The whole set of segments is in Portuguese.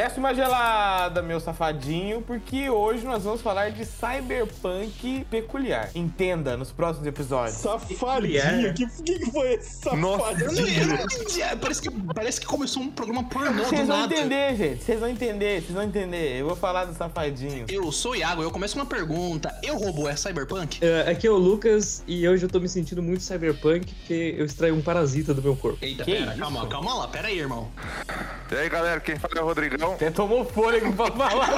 Desce uma gelada, meu safadinho, porque hoje nós vamos falar de cyberpunk peculiar. Entenda nos próximos episódios. Safadinho? Que, que foi esse Eu não, safadinho? eu não entendi. É, Parece que, parece que começou um programa pornô Vocês vão nada. entender, gente. Vocês vão entender, vocês vão entender. Eu vou falar do safadinho. Eu sou o Iago, eu começo com uma pergunta. Eu robô é cyberpunk? É, Aqui é o Lucas e hoje eu tô me sentindo muito cyberpunk porque eu extraí um parasita do meu corpo. Eita, Que pera, isso? calma, calma lá, pera aí, irmão. E aí, galera, quem fala é o Rodrigão. Até tomou fôlego pra falar.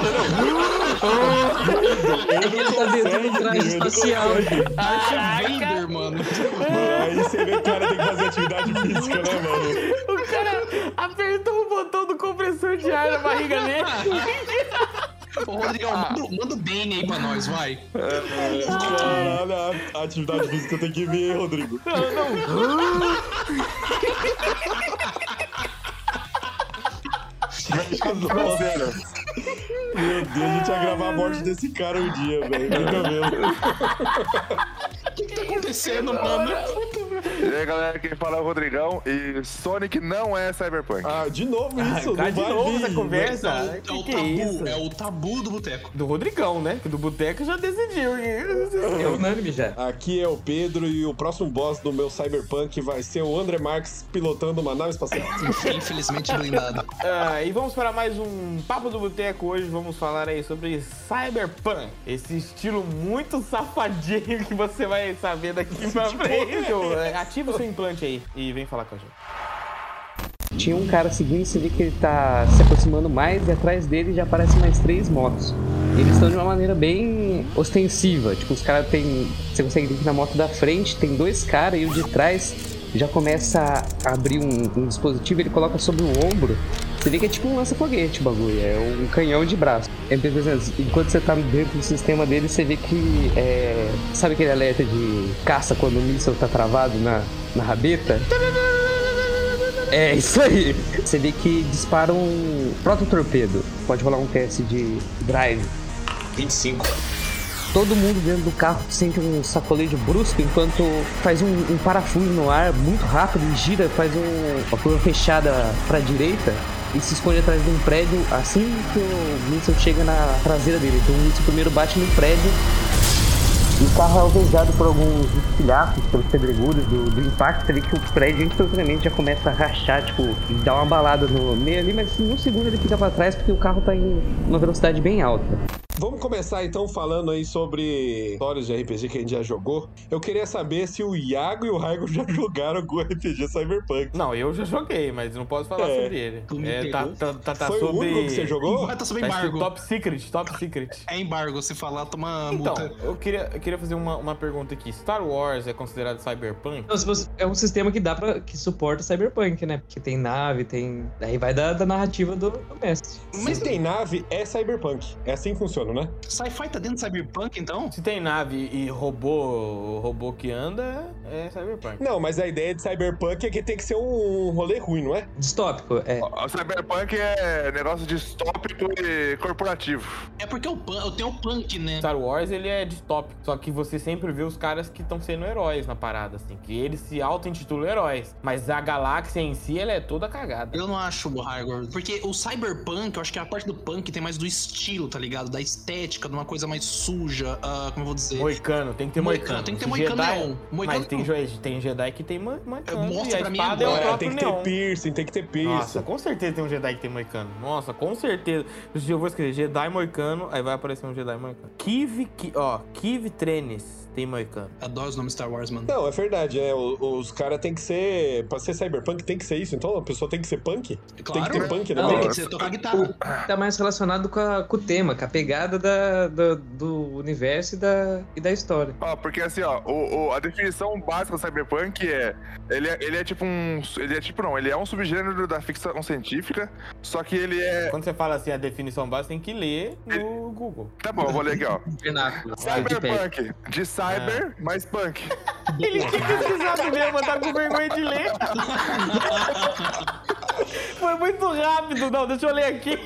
Ele tá dentro do traje espacial. Caraca. Vader, mano. Mano, aí você vê que o cara tem que fazer atividade física, né, mano? O cara apertou o botão do compressor de ar na barriga dele. Ô, Rodrigão, manda, manda o Bane aí pra nós, vai. Caralho, a- a atividade física tem que ver, Rodrigo. Parceiro. Meu Deus, a gente ia gravar a morte desse cara um dia, velho. Fica vendo. O que, que tá acontecendo, mano? E aí, galera, quem fala é o Rodrigão. E Sonic não é Cyberpunk. Ah, de novo isso, Tá não de vai novo vir. essa conversa. É o, é que o que é tabu, isso? é o tabu do boteco. Do Rodrigão, né? Que do Boteco já decidiu. É unânime já. Aqui é o Pedro e o próximo boss do meu Cyberpunk vai ser o André Marques pilotando uma nave espacial. Infelizmente blindado. Ah, e vamos para mais um Papo do Boteco. Hoje vamos falar aí sobre Cyberpunk. Esse estilo muito safadinho que você vai saber daqui pra frente. É, Ativa o seu implante aí e vem falar com a gente. Tinha um cara seguindo, você vê que ele tá se aproximando mais e atrás dele já aparecem mais três motos. Eles estão de uma maneira bem ostensiva. Tipo, os caras tem. Você consegue ver que na moto da frente tem dois caras e o de trás já começa a abrir um, um dispositivo, ele coloca sobre o ombro. Você vê que é tipo um lança-foguete o bagulho, é um canhão de braço. É, por exemplo, Enquanto você tá dentro do sistema dele, você vê que é. Sabe aquele alerta de caça quando o míssil tá travado na, na rabeta? É isso aí. Você vê que dispara um prototorpedo. Pode rolar um teste de drive. 25. Todo mundo dentro do carro sente um sacolejo brusco enquanto faz um, um parafuso no ar muito rápido e gira, faz um, uma curva fechada pra direita e se esconde atrás de um prédio assim que o míssil chega na traseira dele. Então o míssil primeiro bate no prédio e o carro é alvejado por alguns espilhafos, pelos pedregulhos do, do impacto. Vê que o prédio instantaneamente já começa a rachar, tipo, e dá uma balada no meio ali, mas em um segundo ele fica pra trás porque o carro tá em uma velocidade bem alta. Vamos começar então falando aí sobre histórias de RPG que a gente já jogou. Eu queria saber se o Iago e o Raigo já jogaram algum RPG Cyberpunk. Não, eu já joguei, mas não posso falar É. sobre ele. É, tá, tá, tá, tá Foi sobre... o único que você jogou? Tá sob Tá embargo. top secret, top secret. É embargo, se falar, toma Então, multa. eu queria, eu queria fazer uma, uma pergunta aqui. Star Wars é considerado cyberpunk? Então, se você- é um sistema que dá para que suporta cyberpunk, né? Porque tem nave, tem. Aí vai da, da narrativa do, do mestre. Se tem nave, é Cyberpunk. É assim que funciona, né? Sci-fi tá dentro do cyberpunk, então? Se tem nave e robô, robô que anda, é cyberpunk. Não, mas a ideia de Cyberpunk é que tem que ser um rolê ruim, não é? Distópico, é. O Cyberpunk é negócio distópico e corporativo. É porque o punk, eu tenho o punk, né? Star Wars, ele é distópico. Só que você sempre vê os caras que estão sendo heróis na parada, assim. Que eles se auto-intitulam heróis. Mas a galáxia em si, ela é toda cagada. Eu não acho Hyrule. Porque o cyberpunk, eu acho que a parte do punk tem mais do estilo, tá ligado? Da estética, de uma coisa mais suja, ah, como eu vou dizer. Moicano, tem que ter Moicano, moicano. tem que ter moicano Jedi- neon. Moicano Mas tem, neon. jo- tem Jedi que tem mo- moicano. Mostra pra mim é. É, próprio tem que neon. ter piercing, tem que ter piercing. Nossa, com certeza tem um Jedi que tem moicano. Nossa, com certeza. Eu vou escrever Jedi moicano, aí vai aparecer um Jedi moicano. Kiv, Ki- ó, Kiv Trenes tem moicano. Adoro os nomes Star Wars, mano. Não, é verdade, é. o- Os caras tem que ser. Pra ser cyberpunk tem que ser isso. Então a pessoa tem que ser punk? Claro. Tem que ter punk, né? Não, Tem que ser tocar guitarra. Tá mais relacionado com, a- com o tema, com a pegada da, do, do universo e da, e da história. Ó, porque assim, ó, o, o- a definição básica do Cyberpunk é ele, é. ele é tipo um. Ele é tipo, não, ele é um subgênero da ficção científica, só que ele é. Quando você fala assim a definição básica, tem que ler no Google. Tá bom, eu vou ler aqui, ó. Cyberpunk, de cyber mais punk. Ele tinha pesquisado mesmo, tá com vergonha de ler. Foi muito rápido. Não, deixa eu ler aqui.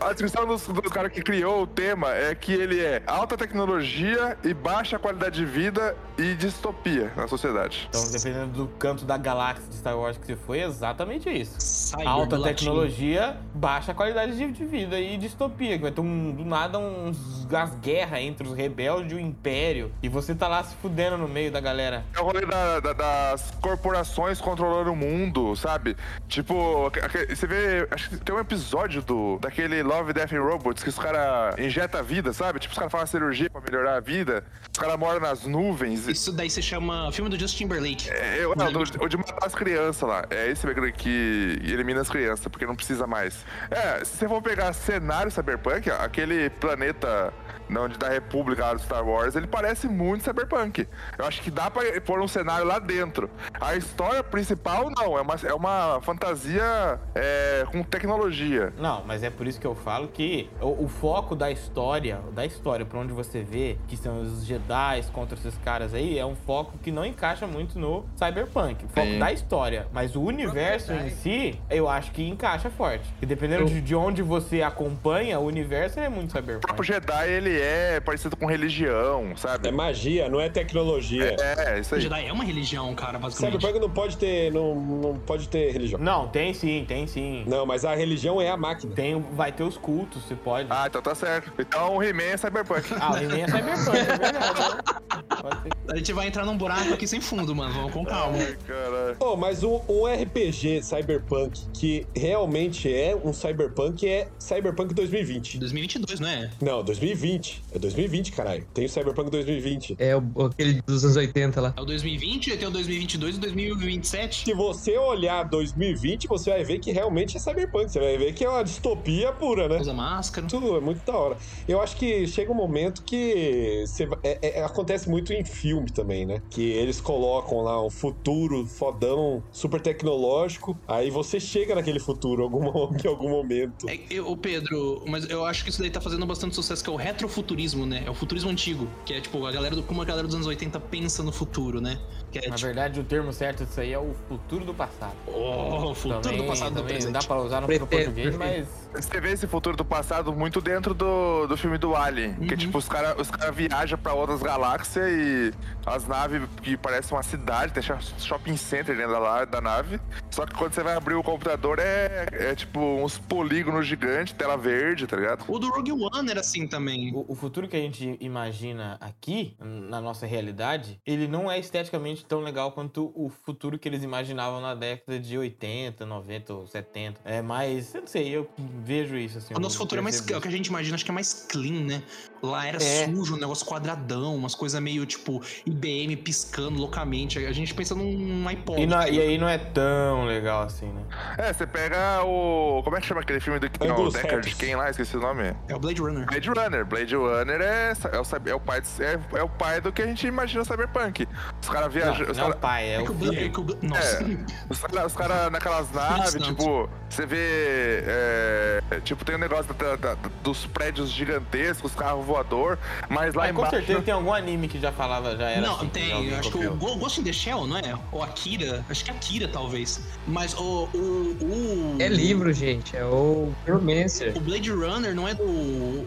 A descrição do, do cara que criou o tema é que ele é alta tecnologia e baixa qualidade de vida e distopia na sociedade. Então, dependendo do canto da galáxia de Star Wars que você foi, é exatamente isso. Cyber Alta do latim. tecnologia, baixa qualidade de, de vida e distopia. Que vai ter um, do nada uns, umas guerras entre os rebeldes e o Império. E você tá lá se fudendo no meio da galera. É o rolê da- da- das corporações controlando o mundo, sabe? Tipo, você vê. Acho que tem um episódio do, daquele Love, Death and Robots que os caras injetam a vida, sabe? Tipo, os caras fazem cirurgia pra melhorar a vida. Os caras moram nas nuvens. Isso daí se chama filme do Justin Timberlake. É, eu- não, do- o de matar as crianças lá. É esse que elimina as crianças, porque não precisa mais. É, se você for pegar cenário cyberpunk, ó, aquele planeta não, onde da República lá do Star Wars, ele parece muito cyberpunk. Eu acho que dá pra pôr um cenário lá dentro. A história principal, não, é uma, é uma fantasia é, com tecnologia. Não, mas é por isso que eu falo que o, o foco da história, da história pra onde você vê que são os Jedi contra esses caras aí, é um foco que não encaixa muito no Cyberpunk. O foco Sim. da história. Mas o universo em si, eu acho que encaixa forte. E dependendo de, de onde você acompanha, o universo é muito O próprio Cyberpunk. Jedi, ele é parecido com religião, sabe? É magia, não é tecnologia. É, isso O aí. Jedi é uma religião, cara, basicamente. Cyberpunk não pode ter. Não, não pode ter religião. Não, tem sim, tem sim. Não, mas a religião é a máquina. Tem, vai ter os cultos, você pode. Ah, então tá certo. Então o He-Man é cyberpunk. Ah, o He-Man é Cyberpunk, é verdade. né? A gente vai entrar num buraco aqui sem fundo, mano. Vamos com calma. Ai, caralho. Oh, mas um, um RPG cyberpunk que realmente é um cyberpunk é Cyberpunk 2020. 2022, não é? Não, 2020. É 2020, caralho. Tem o Cyberpunk 2020. É o, aquele dos anos 80 lá. É o 2020, tem o 2022 e o 2027. Se você olhar 2020, você vai ver que realmente é cyberpunk. Você vai ver que é uma distopia pura, né? Usa máscara. Tudo é muito da hora. Eu acho que chega um momento que você é- é- acontece muito em filme também, né? Que eles colocam lá um futuro fodão, super tecnológico. Aí você chega naquele futuro algum, em algum momento. É, eu, ô, Pedro, mas eu acho que isso daí tá fazendo bastante sucesso, que é o retrofuturismo, né? É o futurismo antigo, que é tipo a galera do, como a galera dos anos 80 pensa no futuro, né? Que é Na tipo, verdade, o termo certo disso aí é o futuro do passado. oh, o futuro também, do passado do também presente. dá pra usar no, Pretendo, português, mas Você vê esse futuro do passado muito dentro do, do filme do Alien. Que tipo, os caras os cara viajam pra outras galáxias e as naves que parecem uma cidade, tem sho- shopping center dentro da, da nave. Só que quando você vai abrir o computador é, é tipo uns polígonos gigantes, tela verde, tá ligado? O do Rogue One era assim também. o, o futuro que a gente imagina aqui, na nossa realidade, ele não é esteticamente tão legal quanto o futuro que eles imaginavam na década de 80, 90 ou 70. É mais, eu não sei, eu vejo isso assim. O nosso futuro é mais. percebo É o que a gente imagina, acho que é mais clean, né? Lá era É. sujo, um negócio quadradão, umas coisas meio tipo IBM piscando loucamente. A gente pensa num iPod. E, na- cara. e aí não é tão legal assim, né? É, você pega o. Como é que chama aquele filme do que tem o Deckard? Quem lá? Esqueci o nome. É o Blade Runner. Blade Runner. Blade Runner é, é, o, é, o pai, de- é, é o pai do que a gente imagina cyberpunk. Os caras Não, viajam. não é cara- o pai, é, É o filho. É que o Bla- Nossa. Os caras cara naquelas naves, tipo, você vê. é, tipo, tem um negócio da- da- dos prédios gigantescos, carro voador, mas lá Mas com embaixo. certeza tem algum anime que já falava, já era Não, assim, que tem. acho que copiou. o Go- Ghost in the Shell, não é? Ou Akira. Acho que Akira, talvez. Mas o. O, o, É livro, gente. É o o Blade Runner não é do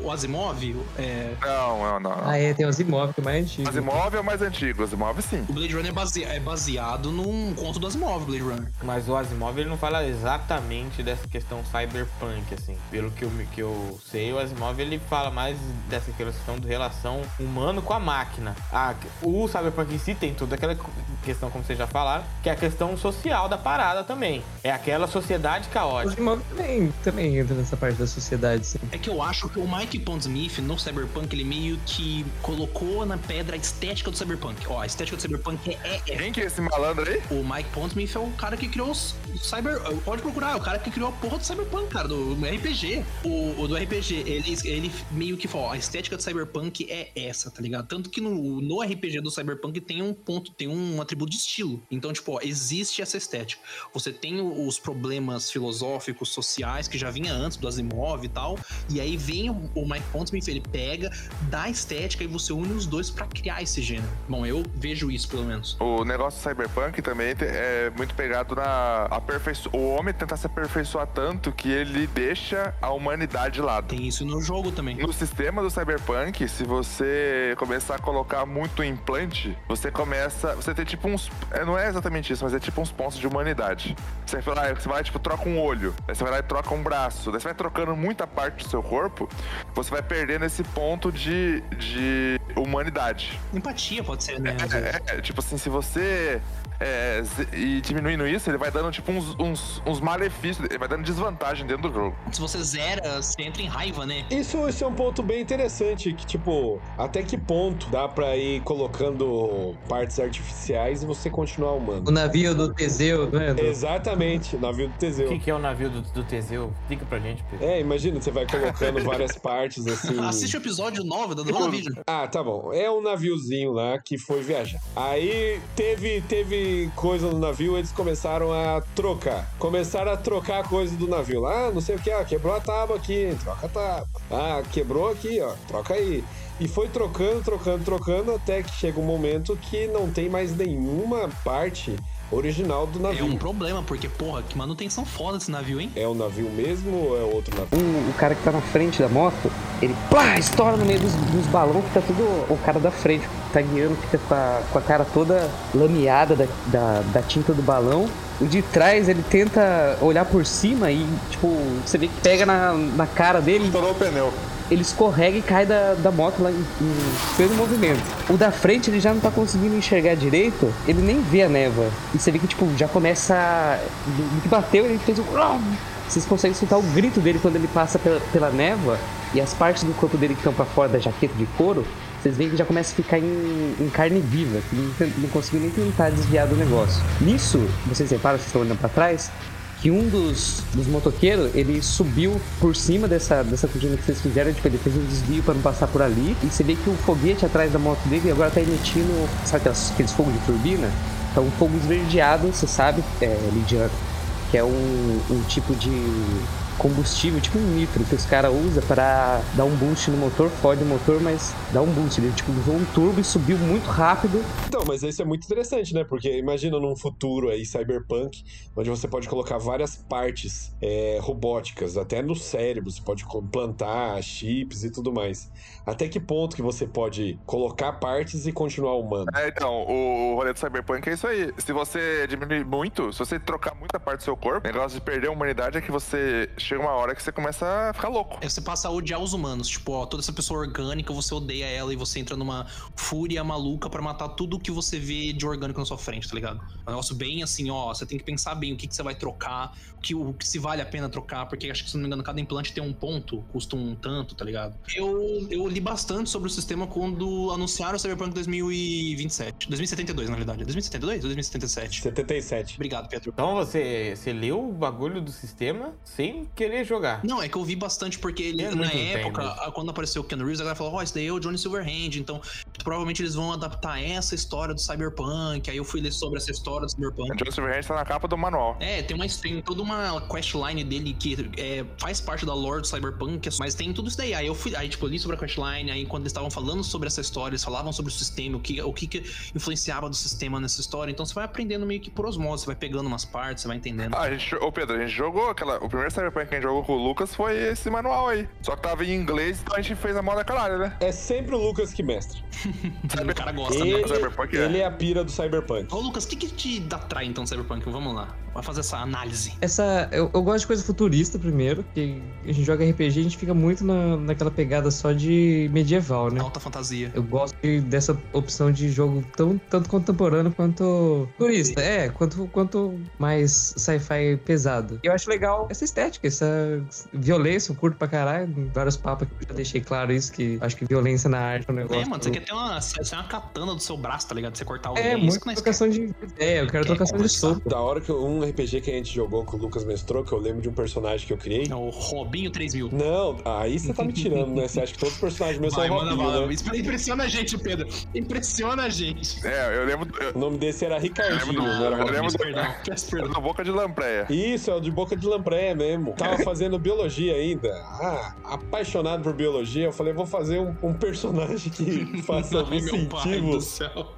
o Asimov? É, Não, não, não. Ah, é, tem os imóveis que é mais antigo. Asimov é o mais antigo, Asimov sim. o Blade Runner é, base- é baseado num conto do Asimov, Blade Runner. Mas o Asimov ele não fala exatamente dessa questão cyberpunk, assim. Pelo que eu, que eu sei, o Asimov ele fala mais dessa questão de relação humano com a máquina. Ah, o cyberpunk em si tem toda aquela questão, como vocês já falaram, que é a questão social da parada também. É aquela sociedade caótica. imóveis também, também entra nessa parte da sociedade, sim. É que eu acho que o Mike Pondsmith, no Cyberpunk, ele meio que colocou na pedra a estética do Cyberpunk. Ó, a estética do Cyberpunk é, é, é. Quem que é esse malandro aí? O Mike Pondsmith é o cara que criou os Cyber. Pode procurar, é o cara que criou a porra do Cyberpunk, cara, do RPG. O, o do RPG, ele, ele meio que falou: ó, a estética do Cyberpunk é essa, tá ligado? Tanto que no, no RPG do cyberpunk tem um ponto, tem um atributo de estilo. Então, tipo, ó, existe essa estética. Você tem os problemas filosóficos, sociais, que já vinha antes do Asimov e tal, e aí vem o, o Mike Pondsmith, ele pega, dá estética e você une os dois para criar esse gênero. Bom, eu vejo isso, pelo menos. O negócio do cyberpunk também é muito pegado na aperfeiço... o homem tentar se aperfeiçoar tanto que ele deixa a humanidade de lado. Tem isso no jogo também. No sistema do cyberpunk, se você começar a colocar muito implante, você começa, você tem tipo uns, é, não é exatamente isso, mas é tipo uns pontos de humanidade. Você vai lá, você vai tipo troca um olho, aí você vai lá e troca um braço, daí você vai trocando muita parte do seu corpo, você vai perdendo esse ponto de, de humanidade. Empatia pode ser, né? É, é, é, tipo assim, se você é, e diminuindo isso, ele vai dando tipo uns, uns, uns, malefícios, ele vai dando desvantagem dentro do jogo. Se você zera, você entra em raiva, né? Isso, isso é um ponto bem interessante, que tipo, até que ponto dá pra ir colocando partes artificiais e você continuar humano? O navio do Teseu, né? Exatamente, o navio do Teseu. O que, que, é o navio do, do Teseu? Explica pra gente, Pedro. É, imagina, você vai colocando várias partes assim. Assiste o episódio 9 da tipo, vídeo. Ah, tá bom. É um naviozinho lá que foi viajar. Aí teve, teve coisa no navio, eles começaram a trocar. Começaram a trocar coisa do navio. Ah, não sei o que, ah, quebrou a tábua aqui, troca a tábua. Ah, quebrou aqui, ó, troca aí. E foi trocando, trocando, trocando, até que chega um momento que não tem mais nenhuma parte original do navio. É um problema, porque, porra, que manutenção foda esse navio, hein? É o navio mesmo ou é outro navio? O, o cara que tá na frente da moto, ele plá, estoura no meio dos, dos balões, fica tudo. O cara da frente que tá guiando fica com a, com a cara toda lameada da, da, da tinta do balão. O de trás, ele tenta olhar por cima e, tipo, você vê que pega na, na cara dele. Estourou o pneu ele escorrega e cai da, da moto lá em, em pleno movimento. O da frente ele já não tá conseguindo enxergar direito, ele nem vê a névoa. E você vê que, tipo, já começa. Que bateu, ele fez um. Vocês conseguem escutar o grito dele quando ele passa pela, pela névoa e as partes do corpo dele que estão para fora da jaqueta de couro, vocês veem que já começa a ficar em, em carne viva, que não, não conseguiu nem tentar desviar do negócio. Nisso, vocês reparam, vocês estão olhando para trás, que um dos, dos motoqueiros, ele subiu por cima dessa, dessa cortina que vocês fizeram, tipo, ele fez um desvio para não passar por ali, e você vê que o foguete atrás da moto dele agora tá emitindo, sabe aqueles, aqueles fogos de turbina? Então, fogo esverdeado, você sabe, é, Lidiano, que é um, um tipo de combustível, tipo um nitro, que os caras usam para dar um boost no motor, fode o motor, mas dá um boost. Ele tipo, usou um turbo e subiu muito rápido. Então, mas isso é muito interessante, né? Porque imagina num futuro aí, cyberpunk, onde você pode colocar várias partes é, robóticas, até no cérebro, você pode implantar chips e tudo mais. Até que ponto que você pode colocar partes e continuar humano? É, então, o, o rolê do cyberpunk é isso aí. Se você diminuir muito, se você trocar muita parte do seu corpo, o negócio de perder a humanidade é que você chega uma hora que você começa a ficar louco. É, você passa a odiar os humanos. Tipo, ó, toda essa pessoa orgânica, você odeia ela e você entra numa fúria maluca para matar tudo que você vê de orgânico na sua frente, tá ligado? É um negócio bem assim, ó, você tem que pensar bem o que, que você vai trocar, o que, o que se vale a pena trocar, porque acho que, se não me engano, cada implante tem um ponto, custa um tanto, tá ligado? Eu, eu li bastante sobre o sistema quando anunciaram o Cyberpunk 2027. 2072, na verdade. 2072 ou 2077? 77. Obrigado, Pedro. Então você, você leu o bagulho do sistema sem querer jogar. Não, é que eu vi bastante porque ele, é na época, quando apareceu o Ken Reeves, a galera falou, ó, oh, esse daí é o Johnny Silverhand, então provavelmente eles vão adaptar essa história do Cyberpunk, aí eu fui ler sobre essa história do Cyberpunk. O Johnny Silverhand tá na capa do manual. É, tem, uma, tem toda uma questline dele que é, faz parte da lore do Cyberpunk, mas tem tudo isso daí. Aí eu fui, aí tipo, li sobre a questline, aí quando eles estavam falando sobre essa história, eles falavam sobre o sistema, o que, o que, que influenciava do sistema nessa história, então você vai aprendendo meio que por osmose, você vai pegando umas partes, você vai entendendo. Ah, a gente, ô Pedro, a gente jogou aquela, o primeiro Cyberpunk que a gente jogou com o Lucas foi esse manual aí. Só que tava em inglês, então a gente fez a moda caralho, né? É sempre o Lucas que mestre. o cara gosta, ele, né? Cyberpunk é. ele é a pira do Cyberpunk. Ô, Lucas, o que, que te atrai então Cyberpunk? Vamos lá. Vai fazer essa análise. Essa. Eu, eu gosto de coisa futurista primeiro, que a gente joga RPG a gente fica muito na, naquela pegada só de medieval, né? Alta fantasia. Eu gosto de, dessa opção de jogo tão, tanto contemporâneo quanto turista. É, quanto, quanto mais sci-fi pesado. E eu acho legal essa estética, essa violência, eu curto pra caralho. Vários papos que eu já deixei claro isso, que acho que violência na arte é um negócio. É, mano, você quer ter uma uma, sai uma katana do seu braço, tá ligado? Você cortar alguém. É, muito nós trocação de ideia. Eu quero Quer trocação de soco. Da hora que eu- um RPG que a gente jogou com o Lucas Mestrou, que eu lembro de um personagem que eu criei. É o Robinho 3000. Não, aí você tá me tirando, né? Você acha que todos os personagens meus Vai, são manda Robinho, bala. né? Isso Impressiona a gente, Pedro. Impressiona a gente. É, eu lembro. Eu O nome desse era Ricardinho, Eu lembro não era eu Robinho. lembro Peço do- perdão, peço perdão. boca de lampreia. Isso, é o de boca de lampreia mesmo. Tava fazendo biologia ainda. Ah, apaixonado por biologia. Eu falei, vou fazer um, um personagem que faça algum Ai, meu pai sentido. do céu.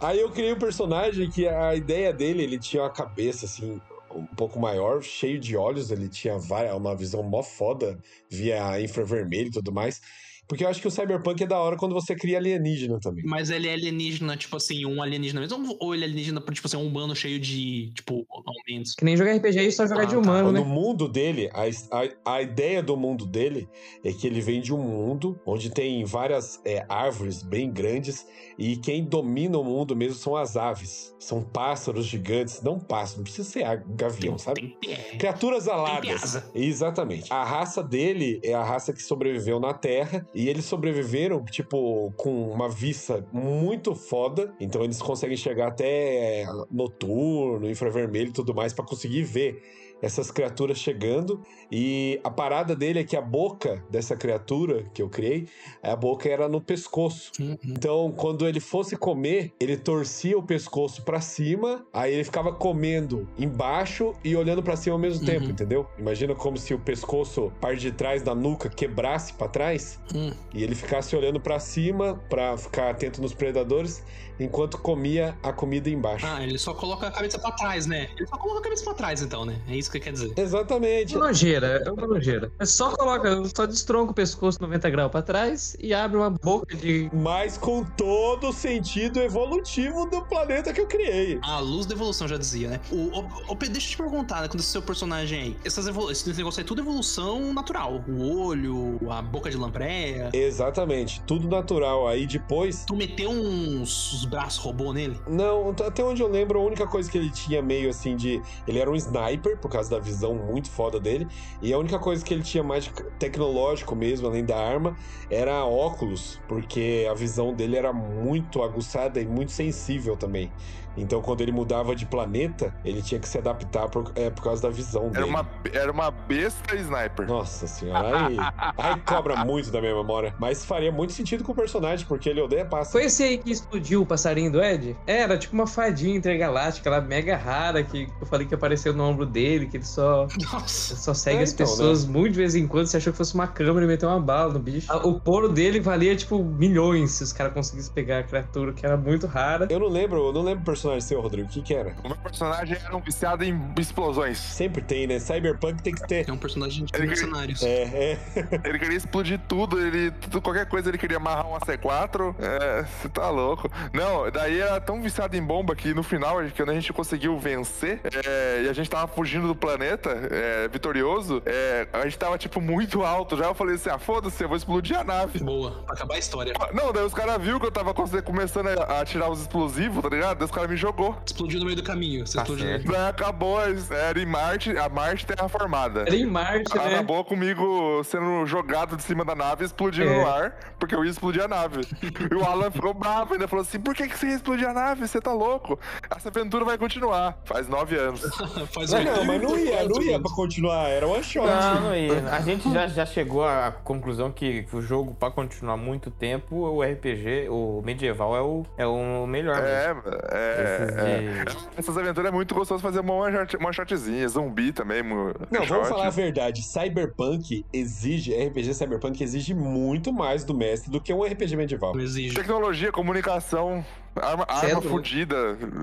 Aí eu criei um personagem que a ideia dele, ele tinha uma cabeça assim, um pouco maior, cheio de olhos, ele tinha várias, uma visão mó foda via infravermelho e tudo mais. Porque eu acho que o Cyberpunk é da hora quando você cria alienígena também. Mas ele é alienígena, tipo assim, um alienígena mesmo? Ou ele é alienígena, tipo assim, um humano cheio de, tipo, aumentos? Que nem jogar RPG e só jogar Ah, de tá. humano, No né? mundo dele, a, a, a ideia do mundo dele é que ele vem de um mundo onde tem várias é, árvores bem grandes e quem domina o mundo mesmo são as aves. São pássaros gigantes, não pássaros, não precisa ser gavião, sabe? Tem, Criaturas aladas. Exatamente. A raça dele é a raça que sobreviveu na Terra. E eles sobreviveram, tipo, com uma vista muito foda. Então eles conseguem chegar até é, noturno, infravermelho e tudo mais pra conseguir ver essas criaturas chegando. E a parada dele é que a boca dessa criatura que eu criei, a boca era no pescoço. Uhum. Então, quando ele fosse comer, ele torcia o pescoço pra cima, aí ele ficava comendo embaixo e olhando pra cima ao mesmo Uhum. tempo, entendeu? Imagina como se o pescoço, parte de trás da nuca, quebrasse pra trás Hum. e ele ficasse olhando pra cima pra ficar atento nos predadores, enquanto comia a comida embaixo. Ah, ele só coloca a cabeça pra trás, né? Ele só coloca a cabeça pra trás, então, né? É isso que quer dizer. Exatamente. Uma nojeira, é uma nojeira. É só coloca, só destronca o pescoço 90 graus pra trás e abre uma boca de. Mas com todo o sentido evolutivo do planeta que eu criei. A luz da evolução, já dizia, né? O, o, o deixa eu te perguntar, né? Quando esse seu personagem aí, essas evolu esse negócio aí é tudo evolução natural. O olho, a boca de lampreia. Exatamente, tudo natural. Aí depois Tu meteu uns braços robô nele? Não, até onde eu lembro, a única coisa que ele tinha meio assim de. Ele era um sniper, por causa da visão muito foda dele. E a única coisa que ele tinha mais tecnológico mesmo, além da arma, era óculos, porque a visão dele era muito aguçada e muito sensível também. Então, quando ele mudava de planeta, ele tinha que se adaptar por, é, por causa da visão dele. Era uma, era uma besta sniper. Nossa senhora, aí, aí cobra muito da minha memória. Mas faria muito sentido com o personagem, porque ele odeia pássaro. Foi esse aí que explodiu o passarinho do Ed? Era tipo uma fadinha intergaláctica, lá mega rara, que eu falei que apareceu no ombro dele, que ele só, Nossa. só segue É, as então, pessoas muito de vez em quando. Você achou que fosse uma câmera e meteu uma bala no bicho. Ah, O couro dele valia tipo milhões se os caras conseguissem pegar a criatura, que era muito rara. Eu não lembro, eu não lembro o personagem seu, Rodrigo. O que que era? O meu personagem era um viciado em explosões. Sempre tem, né? Cyberpunk tem que ter. É um personagem de Ele- mercenários. É, é. Ele queria explodir tudo, ele. tudo- qualquer coisa ele queria amarrar uma C4. É, você tá louco. Não, daí era tão viciado em bomba que no final, quando a gente conseguiu vencer é, e a gente tava fugindo do planeta, é, vitorioso, é, a gente tava, tipo, muito alto já. Eu falei assim: ah, foda-se, eu vou explodir a nave. Boa, pra acabar a história. Não, daí os caras viram que eu tava começando a, a tirar os explosivos, tá ligado? Daí os caras me jogou. Explodiu no meio do caminho. Você Tá explodiu. Daí acabou, era em Marte, a Marte terraformada. Era em Marte, né? Acabou comigo sendo jogado de cima da nave e explodindo É. no ar, porque eu ia explodir a nave. e o Alan ficou bravo, ainda falou assim: por que, que você ia explodir a nave? Você tá louco? Essa aventura vai continuar. Faz nove anos. Faz Não, um- não, mas não ia, não ia pra continuar. Era one shot. Não, não ia. A gente já, já chegou à conclusão que, o jogo, pra continuar muito tempo, o RPG, o medieval é o, é o melhor. mesmo. É, Esses é, de- é. Essas aventuras é muito gostoso fazer uma one shot- one shotzinha, zumbi também. Não, shot. vamos falar a verdade. Cyberpunk exige, RPG Cyberpunk exige muito mais do mestre do que um RPG medieval. Não exige. Tecnologia, comunicação, arma, Cê é arma doido. fudida.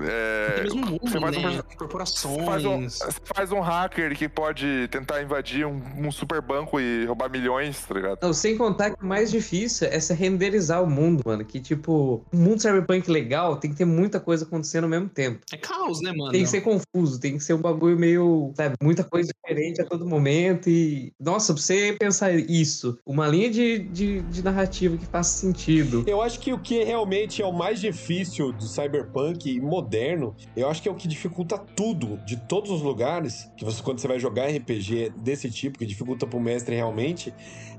É, mesmo mundo, você faz um né? perso- Corporações. Faz, um, faz um hacker que pode tentar invadir um, um super banco e roubar milhões, tá ligado? Não, sem contar que o mais difícil é se renderizar o mundo, mano. Que, tipo, um mundo cyberpunk legal tem que ter muita coisa acontecendo ao mesmo tempo. É caos, né, mano? Tem que ser confuso, tem que ser um bagulho meio, sabe, muita coisa diferente a todo momento. E, nossa, pra você pensar isso, uma linha de, de, de narrativa que faça sentido. Eu acho que o que realmente é o mais difícil do Cyberpunk e moderno, eu acho que é o que dificulta tudo, de todos os lugares, que você, quando você vai jogar RPG desse tipo, que dificulta pro mestre realmente,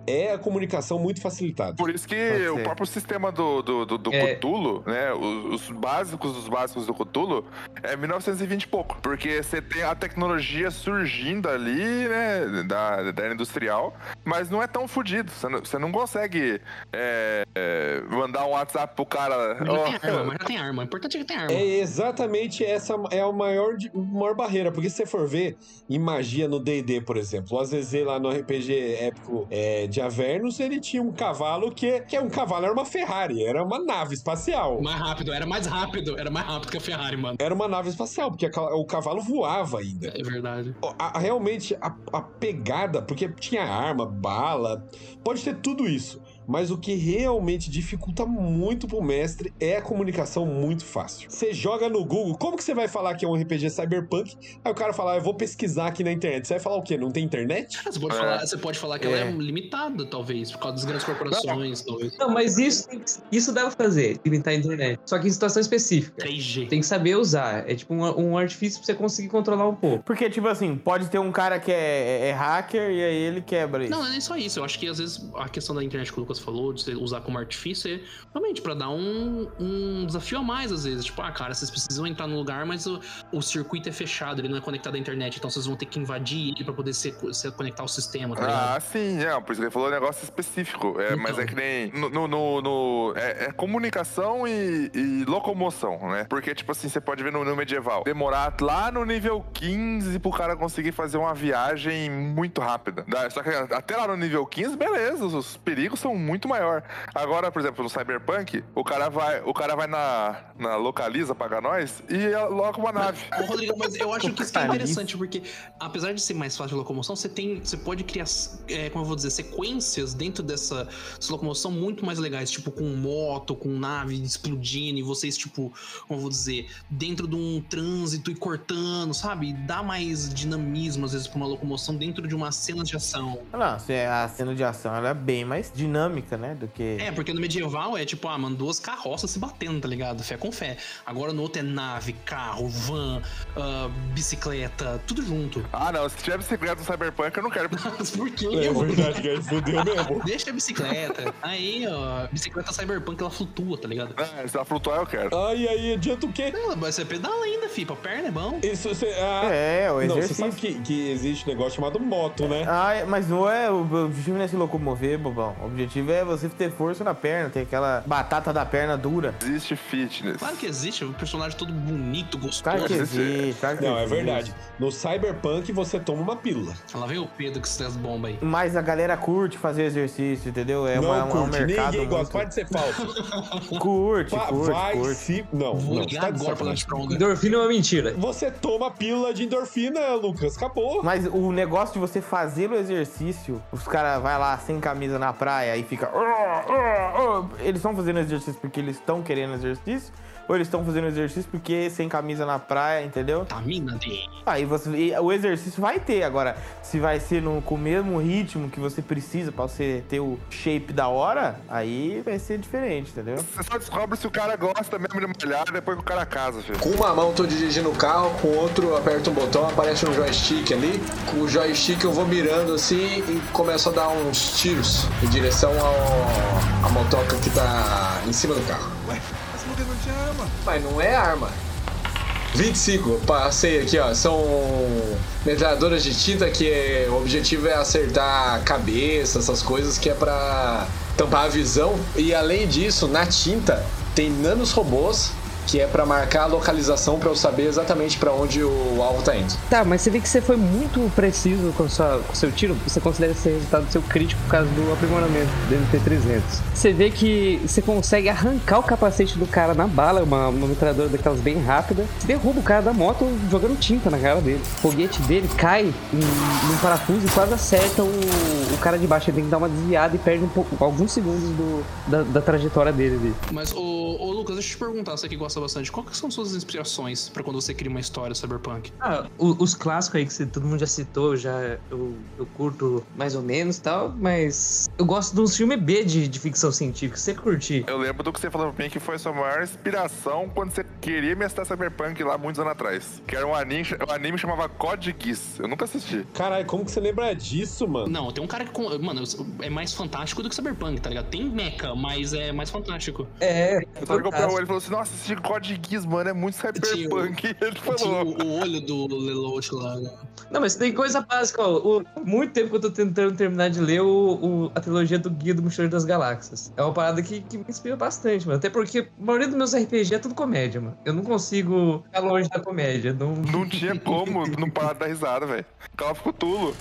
é a comunicação muito facilitada. Por isso que o próprio sistema do, do, do, do É. Cthulhu, né? Os, os básicos dos básicos do Cthulhu é 1920 e pouco. Porque você tem a tecnologia surgindo ali, né? Da, da era industrial, mas não é tão fodido. Você não, você não consegue é, é, mandar um WhatsApp pro cara. Mas já ó, tem arma, mas já tem arma. O importante é que tem arma. É exatamente essa é a maior, maior barreira, porque se você for ver em magia no D&D, por exemplo, o Azezê lá no RPG épico é, de Avernus, ele tinha um cavalo que, que é um cavalo, era uma Ferrari, era uma nave espacial. Mais rápido, era mais rápido. Era mais rápido que a Ferrari, mano. Era uma nave espacial, porque a o cavalo voava ainda. É verdade. A- a- realmente, a, a pegada, porque tinha arma, bala, pode ter tudo isso. Mas o que realmente dificulta muito pro mestre é a comunicação muito fácil. Você joga no Google, como que você vai falar que é um RPG cyberpunk? Aí o cara fala, "Ah, eu vou pesquisar aqui na internet. Você vai falar o quê? Não tem internet? Você pode, É. falar, você pode falar que ela É. é limitada, talvez, por causa das grandes corporações, talvez. Não, mas isso, tem isso dá pra fazer, limitar a internet. Só que em situação específica. 3G. Tem que saber usar. É tipo um, um artifício pra você conseguir controlar um pouco. Porque, tipo assim, pode ter um cara que é, é hacker e aí ele quebra isso. Não, não é nem só isso. Eu acho que às vezes a questão da internet que o Lucas falou, de você usar como artifício, é realmente pra dar um, um desafio a mais, às vezes. Tipo, ah, cara, vocês precisam entrar no lugar, mas o, o circuito é fechado, ele não é conectado à internet, então vocês vão ter que invadir ele pra poder se, se conectar ao sistema, tá? Ah, sim, é, por isso que ele falou um negócio específico. É, Então. Mas é que nem. No, no- no- é, é comunicação e, e locomoção, né? Porque, tipo assim, você pode ver no, no medieval. Demorar lá no nível 15 pro cara conseguir fazer uma viagem muito rápida. Só que até lá no nível 15, beleza, os perigos são muito maior. Agora, por exemplo, no Cyberpunk, o cara vai, o cara vai na, na localiza pagar nós e aloca uma nave. Ô, Rodrigo, mas eu acho que isso que é interessante, porque apesar de ser mais fácil de locomoção, você tem. Você pode criar, é, como eu vou dizer, sequências dentro dessa, dessa locomoção muito mais legais, tipo, com moto, com nave explodindo, e vocês, tipo, como eu vou dizer, dentro de um trânsito e cortando, sabe? Dá mais dinamismo, às vezes, pra uma locomoção dentro de uma cena de ação. Não, é a cena de ação ela é bem mais dinâmica, né? Do que. É, porque no medieval é tipo, ah, mano, duas carroças se batendo, tá ligado? Fé com fé. Agora no outro é nave, carro, van, ah, bicicleta, tudo junto. Ah, não, se tiver bicicleta no Cyberpunk, eu não quero. Mas por quê? É verdade, que aí fudeu mesmo. Deixa a bicicleta. Aí, ó, bicicleta cyberpunk, ela flutua, tá ligado? Ah, se ela flutuar, eu quero. Ah, e aí adianta o quê? Não, mas você pedala ainda, fi, pra perna é bom. Isso, você, ah, É, o não, você exercício. sabe que, que existe um negócio chamado moto, né? Ah, é- mas não é. O objetivo não é se locomover, bobão. O objetivo é você ter força na perna, ter aquela batata da perna dura. Existe fitness. Claro que existe, um personagem todo bonito, gostoso. Claro que Existe. claro que Não, é existe. verdade. No Cyberpunk você toma uma pílula. Lá vem o Pedro com essas bombas aí. Mas a galera curte fazer exercício, entendeu? É não uma, curte, um mercado ninguém gosta. muito- Pode ser falso. Curte, Va- curte, vai curte. se. Não, Vou não. ligar tá agora pra. Endorfina é uma mentira. Você toma pílula de endorfina, Lucas. Acabou. Mas o negócio de você fazer o exercício, os caras vai lá sem camisa na praia e fica. "Ah, ah, ah". Eles estão fazendo exercício porque eles estão querendo exercício? Ou eles estão fazendo exercício porque sem camisa na praia, entendeu? Vitamina D. Aí você. e o exercício vai ter. Agora, se vai ser no, com o mesmo ritmo que você precisa pra você ter o shape da hora, aí vai ser diferente, entendeu? Você só descobre se o cara gosta mesmo de malhar depois que o cara casa, filho. Com uma mão tô dirigindo o carro, com o outro aperto um botão, aparece um joystick ali. Com o joystick eu vou mirando assim e começo a dar uns tiros em direção ao a motoca que tá em cima do carro. Ué, não tinha arma. Mas não é arma. 25, eu passei aqui, ó. São metralhadoras de tinta que é- o objetivo é acertar a cabeça, essas coisas que é pra tampar a visão. E além disso, na tinta tem nanos robôs que é pra marcar a localização pra eu saber exatamente pra onde o alvo tá indo. Tá, mas você vê que você foi muito preciso com, sua, com seu tiro. Você considera esse resultado seu crítico por causa do aprimoramento do NT300. Você vê que você consegue arrancar o capacete do cara na bala, uma, uma metralhadora daquelas bem rápida. Você derruba o cara da moto jogando tinta na cara dele. O foguete dele cai em, num parafuso e quase acerta o, o cara de baixo. Ele tem que dar uma desviada e perde um pouco, alguns segundos do, da, da trajetória dele ali. Mas, ô, ô Lucas, deixa eu te perguntar, você que gosta gosta bastante. Quais que são suas inspirações pra quando você cria uma história cyberpunk? Ah, o- os clássicos aí que você- todo mundo já citou, já eu, eu curto mais ou menos e tal, mas eu gosto de uns filmes B de, de ficção científica. Você curte? Eu lembro do que você falou pra mim que foi a sua maior inspiração quando você queria mestrar Cyberpunk lá muitos anos atrás. Que era um anime, um anime que chamava Code Geass. Eu nunca assisti. Caralho, como que você lembra disso, mano? Não, tem um cara que. Mano, é mais fantástico do que cyberpunk, tá ligado? Tem mecha, mas é mais fantástico. É, Eu tava comprando ele falou assim: Nossa, esse Code Geass, mano, é muito Cyberpunk. E ele Tinha falou. o, o olho do Lelouch lá. Não, mas tem coisa básica, ó. O- muito tempo que eu tô tentando terminar de ler o, o- a trilogia do Guia do Mochileiro das Galáxias. É uma parada que, que me inspira bastante, mano. Até porque a maioria dos meus RPG é tudo comédia, mano. Eu não consigo ficar longe da comédia. Não... Não tinha como não parar de dar risada, velho. Call of Cthulhu.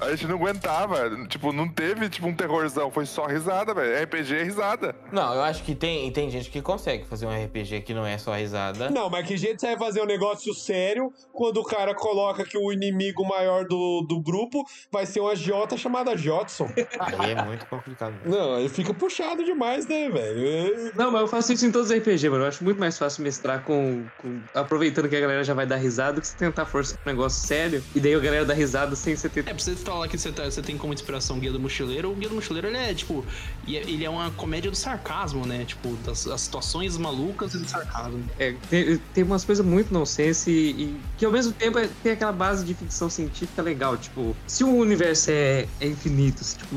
A gente não aguentava. Tipo, não teve tipo um terrorzão. Foi só risada, velho. RPG é risada. Não, eu acho que tem, tem gente que consegue fazer um RPG que não é só risada. Não, mas que jeito você vai fazer um negócio sério quando o cara coloca que o inimigo maior do, do grupo vai ser um agiota chamada Jotson? Aí é muito complicado. Não, aí fica puxado demais, né, velho? Não, mas eu faço isso em todos os RPG, mano. Eu acho muito mais fácil mestrar com, com- aproveitando que a galera já vai dar risada do que você tentar forçar um negócio sério e daí a galera dá risada sem você ter. É, pra você falar que você, tá- você tem como inspiração o Guia do Mochileiro, o Guia do Mochileiro ele é, tipo, é- ele é uma comédia do sarcasmo, né? Tipo, das as situações malucas e do sarcasmo. É, tem, tem umas coisas muito nonsense e, e que ao mesmo tempo é- tem aquela base de ficção científica legal. Tipo, se o universo é, é infinito, se, tipo,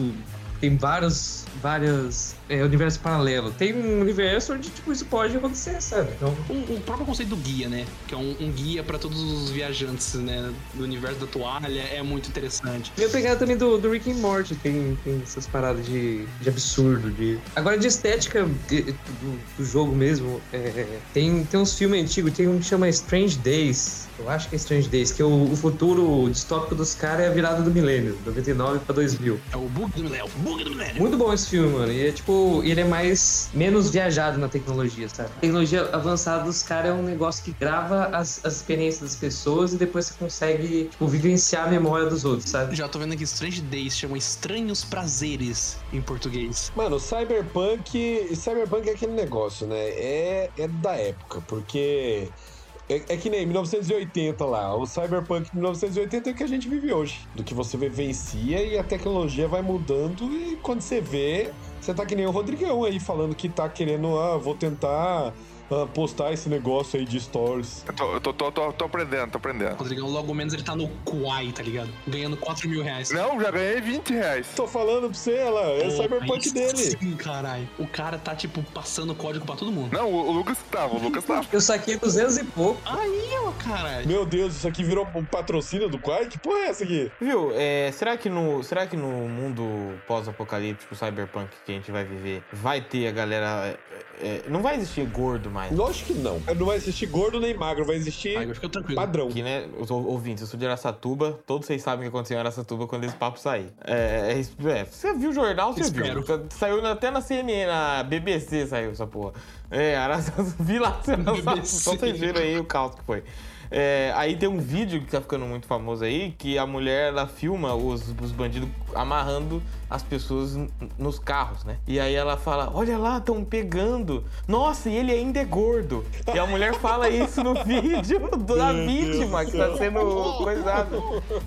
tem vários, vários é, universos paralelos, tem um universo onde, tipo, isso pode acontecer, sabe? Então, O, o próprio conceito do guia, né? Que é um, um guia pra todos os viajantes, né? Do universo da toalha, é muito interessante. Minha pegada também do, do Rick and Morty tem, tem essas paradas de, de absurdo. De... Agora, de estética de- do, do jogo mesmo, é, tem, tem uns filmes antigos, tem um que chama Strange Days. Eu acho que é Strange Days, que é o, o futuro distópico dos caras é a virada do milênio, 99 pra 2000. É o bug do milênio, o bug do milênio. Muito bom esse filme, mano. E é tipo, ele é mais menos viajado na tecnologia, sabe? A tecnologia avançada dos caras é um negócio que grava as, as experiências das pessoas e depois você consegue, tipo, vivenciar a memória dos outros, sabe? Já tô vendo aqui Strange Days, chama Estranhos Prazeres em português. Mano, Cyberpunk. Cyberpunk é aquele negócio, né? É, é da época, porque. É, é que nem 1980 lá. O Cyberpunk de 1980 é o que a gente vive hoje. Do que você vivencia e a tecnologia vai mudando. E quando você vê, você tá que nem o Rodrigão aí falando que tá querendo, ah, vou tentar ah, postar esse negócio aí de stories. Eu tô, eu tô, tô, tô, tô aprendendo, tô aprendendo. Rodrigão, logo menos ele tá no Kuai, tá ligado? Ganhando 4 mil reais. Não, já ganhei 20 reais. Tô falando pra você, lá, é o Cyberpunk dele. Sim, caralho. O cara tá, tipo, passando código pra todo mundo. Não, o, o Lucas tava, o Lucas tava. Eu saquei 200 e pouco. Aí, ó, caralho. Meu Deus, isso aqui virou um patrocínio do Quai? Que porra é essa aqui? Viu? É, será, que no, será que no mundo pós-apocalíptico, cyberpunk que a gente vai viver, vai ter a galera. é, é, não vai existir gordo mais? Lógico que não. Não vai existir gordo nem magro, vai existir Aí, fica tranquilo. padrão. Aqui, né, os ou- ouvintes, eu sou de Araçatuba, todos vocês sabem o que aconteceu em Araçatuba quando esse papo sair. É, é, isso- é, você viu o jornal, você Espero. viu. Saiu até na CNN, na BBC saiu essa porra. É, Araçatuba, vi lá, só vocês viram aí o caos que foi. É, aí tem um vídeo que tá ficando muito famoso aí, que a mulher, ela filma os, os bandidos amarrando as pessoas nos carros, né? E aí ela fala, olha lá, estão pegando. Nossa, e ele ainda é gordo. E a mulher fala isso no vídeo da vítima que tá sendo coisada.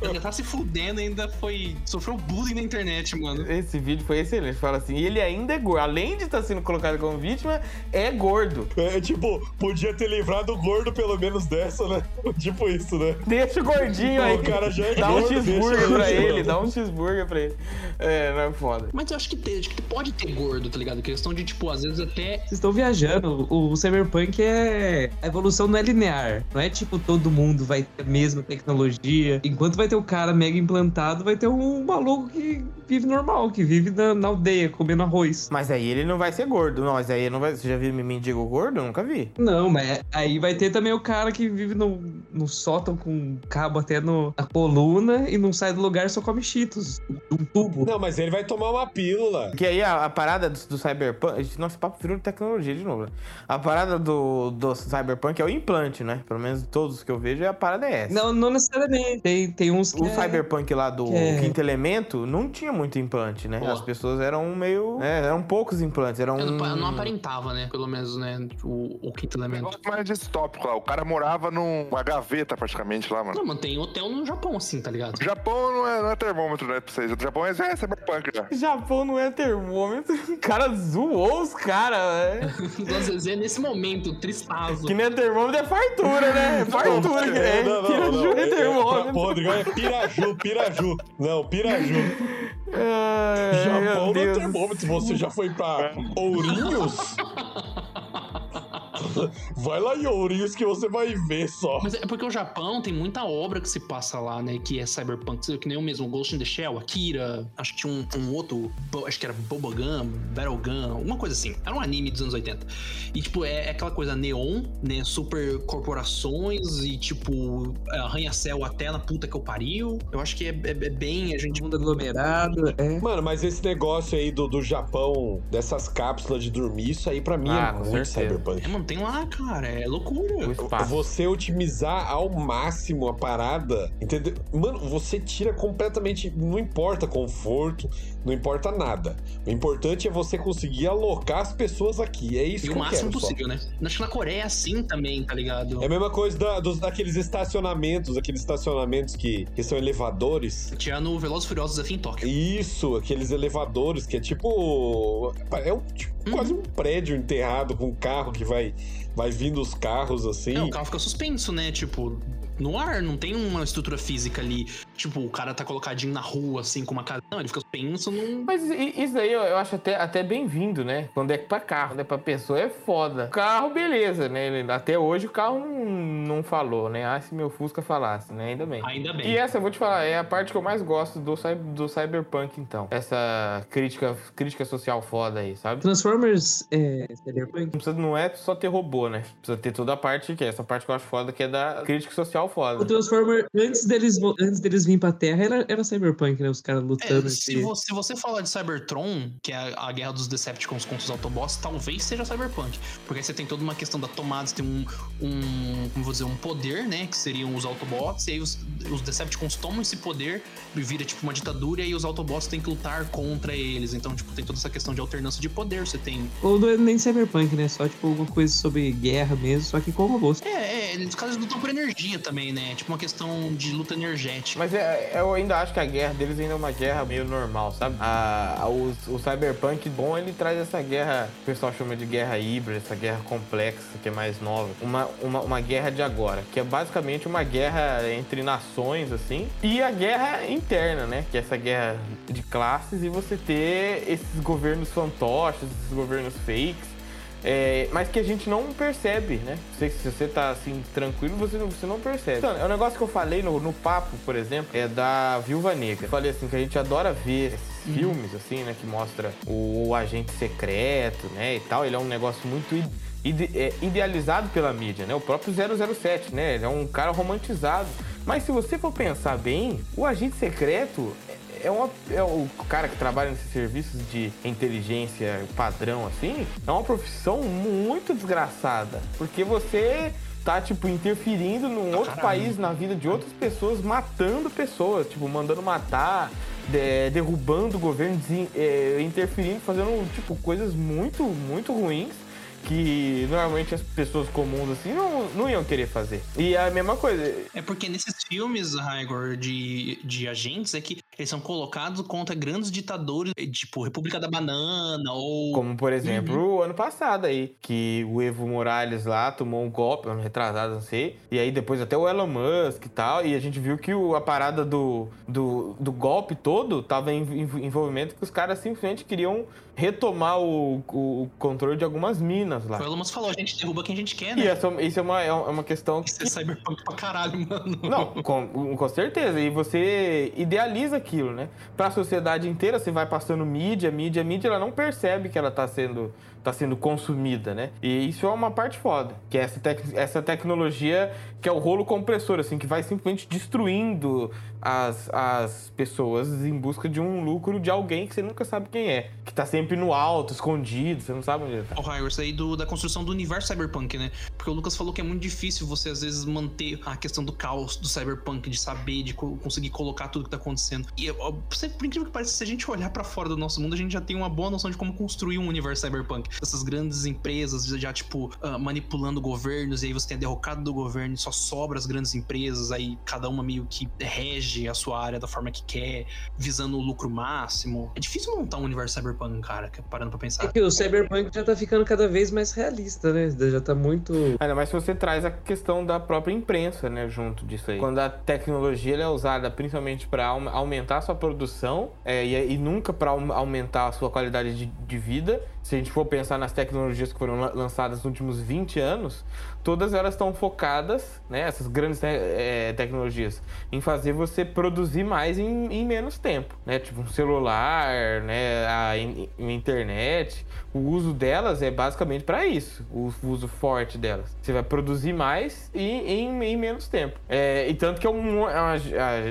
Ele tá se fudendo ainda foi. Sofreu bullying na internet, mano. Esse vídeo foi excelente. Fala assim, e ele ainda é gordo. Além de estar sendo colocado como vítima, é gordo. É tipo, podia ter livrado o gordo pelo menos dessa, né? Tipo isso, né? Deixa o gordinho aí. O cara já é Dá um gordo, cheeseburger deixa pra ele, ele, dá um cheeseburger pra ele. É, não é foda. Mas eu acho que, tem, acho que pode ter gordo, tá ligado? Questão de, tipo, às vezes até. Vocês estão viajando. O, o Cyberpunk é. A evolução não é linear. Não é tipo todo mundo vai ter a mesma tecnologia. Enquanto vai ter o cara mega implantado, vai ter um maluco que vive normal, que vive na, na aldeia comendo arroz. Mas aí ele não vai ser gordo. Não, mas aí ele não vai. Você já viu mendigo gordo? Eu nunca vi. Não, mas aí vai ter também o cara que vive no, no sótão com cabo até no, na coluna e não sai do lugar só come cheetos. Um tubo. Não, mas ele vai tomar uma pílula. Que aí a, a parada do, do Cyberpunk. Nosso papo virou de tecnologia de novo. né? A parada do, do Cyberpunk é o implante, né? Pelo menos todos que eu vejo, a parada é essa. Não, não necessariamente. Tem, tem uns que. O é- Cyberpunk lá do é- Quinto Elemento não tinha muito implante, né? Pô. As pessoas eram meio. é, eram poucos implantes. Eram. Eu não, não aparentava, né? Pelo menos, né? O, o quinto Um elemento. negócio mais distópico lá. O cara morava numa gaveta praticamente lá, mano. Não, mano, tem hotel no Japão, assim, tá ligado? O Japão não é, não é termômetro, né, pra vocês. O Japão é, é cyberpunk já. Japão não é termômetro. O cara zoou os caras, velho. Às vezes é nesse momento, tristazo. Que não é termômetro, é fartura, né? É fartura. que é. Piraju é é, é, pra- termômetro. Rodrigão é Piraju, Piraju. Não, Piraju. Ai, Japão não é termômetro. Você já foi pra Ourinhos? Vai lá em Ourinhos que você vai ver só. Mas é porque o Japão tem muita obra que se passa lá, né? Que é cyberpunk, que nem o mesmo Ghost in the Shell, Akira, acho que tinha um, um outro, acho que era Bobogun, Battlegun, uma coisa assim. Era um anime dos anos 80. E, tipo, é, é aquela coisa neon, né? Super corporações e, tipo, arranha-céu até na puta que eu pariu. Eu acho que é, é- é bem. A gente. Mundo aglomerado, é. Mano, mas esse negócio aí do, do Japão, dessas cápsulas de dormir, isso aí pra mim Ah, é muito certeza. cyberpunk. É, mano, tem lá, cara. É loucura. Você otimizar ao máximo a parada, entendeu? Mano, você tira completamente. Não importa conforto, não importa nada. O importante é você conseguir alocar as pessoas aqui. É isso E que o máximo quero. só. possível, né? Acho que na Coreia é assim também, tá ligado? É a mesma coisa da- dos, daqueles estacionamentos, aqueles estacionamentos que, que são elevadores. Tinha no Velozes Furiosos Desafio em Tóquio. Isso, aqueles elevadores que é tipo. É um, tipo, Uhum. quase um prédio enterrado com um carro que vai, vai vindo os carros assim. É, o carro fica suspenso, né? Tipo, no ar, não tem uma estrutura física ali. Tipo, o cara tá colocadinho na rua, assim, com uma casa. Não, ele fica suspenso num. Mas isso aí eu acho até, até bem-vindo, né? Quando é pra carro, quando é pra pessoa é foda. Carro, beleza, né? Até hoje o carro não, não falou, né? Ah, se meu Fusca falasse, né? Ainda bem. Ainda bem. E essa, eu vou te falar, é a parte que eu mais gosto do, do Cyberpunk, então. Essa crítica, crítica social foda aí, sabe? Transformers é, Cyberpunk. Não, precisa, não é só ter robô, né? Precisa ter toda a parte que é essa parte que eu acho foda, que é da crítica social O foda. Transformer, antes deles, antes deles virem pra Terra, era, era Cyberpunk, né? Os caras É, lutando. se, entre- você, se você falar de Cybertron, que é a, a guerra dos Decepticons contra os Autobots, talvez seja Cyberpunk. Porque aí você tem toda uma questão da tomada, você tem um, um como vou dizer, um poder, né? Que seriam os Autobots, e aí os, os Decepticons tomam esse poder e vira tipo uma ditadura, e aí os Autobots têm que lutar contra eles. Então, tipo, tem toda essa questão de alternância de poder. Você tem. Ou não é nem Cyberpunk, né? Só tipo alguma coisa sobre guerra mesmo, só que com robôs. É, é, os caras lutam por energia também, né? Tipo uma questão de luta energética. Mas é, eu ainda acho que a guerra deles ainda é uma guerra meio normal, sabe? A, a- o, o Cyberpunk bom, ele traz essa guerra, o pessoal chama de guerra híbrida, essa guerra complexa, que é mais nova. Uma, uma, uma guerra de agora, que é basicamente uma guerra entre nações, assim, e a guerra interna, né? Que é essa guerra de classes e você ter esses governos fantoches, esses governos fakes. É, mas que a gente não percebe, né? Se, se você tá assim, tranquilo, você não, você não percebe. Então, é um negócio que eu falei no, no papo, por exemplo, é da Viúva Negra. Eu falei assim, que a gente adora ver esses filmes, assim, né? Que mostra o, o agente secreto, né? E tal. Ele é um negócio muito ide- é, idealizado pela mídia, né? O próprio 007, né? Ele é um cara romantizado. Mas se você for pensar bem, o agente secreto é, uma, é o cara que trabalha nesses serviços de inteligência padrão, assim, é uma profissão muito desgraçada. Porque você tá, tipo, interferindo num outro caralho. país, na vida de outras pessoas, matando pessoas, tipo, mandando matar, de- derrubando o governo, é, interferindo, fazendo, tipo, coisas muito, muito ruins que normalmente as pessoas comuns, assim, não, não iam querer fazer. E é a mesma coisa, É porque nesses filmes, Raigor, de, de agentes, é que eles são colocados contra grandes ditadores, tipo República da Banana, ou. Como, por exemplo, o ano passado aí, que o Evo Morales lá tomou um golpe, ano retrasado, não sei. E aí depois até o Elon Musk e tal. E a gente viu que o- a parada do, do, do golpe todo tava em em envolvimento que os caras simplesmente queriam retomar o, o controle de algumas minas lá. O Elon Musk falou, a gente derruba quem a gente quer, E né? essa, isso é uma, é uma questão que Isso é cyberpunk pra caralho, mano. não, com, com certeza. E você idealiza aquilo, né? Pra sociedade inteira, você vai passando mídia, mídia, mídia, ela não percebe que ela tá sendo, tá sendo consumida, né? E isso é uma parte foda. Que é essa, tec essa tecnologia que é o rolo compressor, assim, que vai simplesmente destruindo as, as pessoas em busca de um lucro de alguém que você nunca sabe quem é. Que tá sempre no alto, escondido, você não sabe onde ele tá. O Raigor, isso aí do, da construção do universo cyberpunk, né? Porque o Lucas falou que é muito difícil você, às vezes, manter a questão do caos do cyberpunk, de saber, de co- conseguir colocar tudo que tá acontecendo. E, ó, por incrível que pareça, se a gente olhar pra fora do nosso mundo, a gente já tem uma boa noção de como construir um universo cyberpunk. Essas grandes empresas já, tipo, ah, manipulando governos, e aí você tem a derrocada do governo e só sobra as grandes empresas, aí cada uma meio que rege a sua área da forma que quer, visando o lucro máximo. É difícil montar um universo cyberpunk, cara, parando pra pensar. É que o Cyberpunk já tá ficando cada vez mais realista, né? Já tá muito. Ainda mais se você traz a questão da própria imprensa, né, junto disso aí. Quando a tecnologia ela é usada principalmente para aumentar a sua produção é, e, e nunca para aumentar a sua qualidade de, de vida. Se a gente for pensar nas tecnologias que foram la- lançadas nos últimos 20 anos, todas elas estão focadas, né, essas grandes te- eh, tecnologias, em fazer você produzir mais em, em menos tempo, né? Tipo um celular, né, a in- internet. O uso delas é basicamente para isso, o uso forte delas. Você vai produzir mais e em, em menos tempo. É, e tanto que é um, a, a-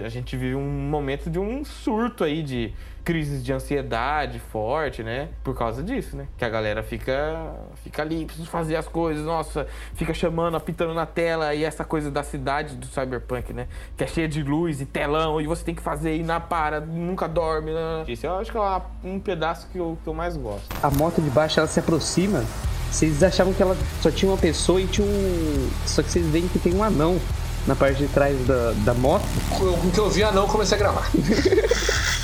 a gente vive um momento de um surto aí de crises de ansiedade forte, né? Por causa disso, né? Que a galera fica, fica ali, preciso fazer as coisas, nossa, fica chamando, apitando na tela e essa coisa da cidade do cyberpunk, né? Que é cheia de luz e telão e você tem que fazer e não para, nunca dorme. Né? Isso eu acho que é um pedaço que eu, que eu mais gosto. A moto de baixo ela se aproxima. Vocês achavam que ela só tinha uma pessoa e tinha um. Só que vocês veem que tem um anão na parte de trás da, da moto. Com o que eu vi anão, comecei a gravar.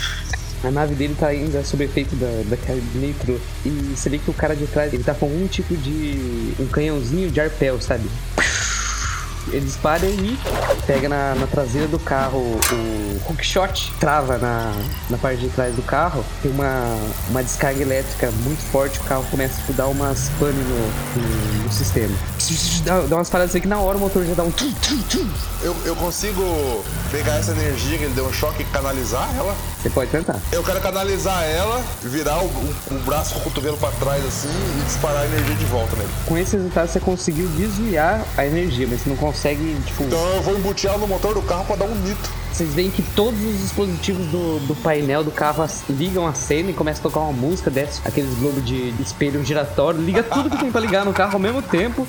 A nave dele tá ainda sob efeito da, da nitro. E você vê que o cara de trás ele tá com um tipo de. um canhãozinho de arpel, sabe? Ele dispara e pega na, na traseira do carro o hookshot, trava na, na parte de trás do carro, tem uma, uma descarga elétrica muito forte, o carro começa a dar umas pane no, no, no sistema. Dá, dá umas paradas aí que na hora o motor já dá um. Eu, eu consigo pegar essa energia que ele deu um choque e canalizar ela? Você pode tentar. Eu quero canalizar ela, virar o, o- o braço com o cotovelo pra trás assim e disparar a energia de volta nele. Com esse resultado você conseguiu desviar a energia, mas você não consegue, tipo. Então eu vou embutir no motor do carro pra dar um nitro. Vocês veem que todos os dispositivos do, do painel do carro as- ligam a cena e começa a tocar uma música, desce aqueles globos de, de espelho giratório, liga tudo que tem pra ligar no carro ao mesmo tempo.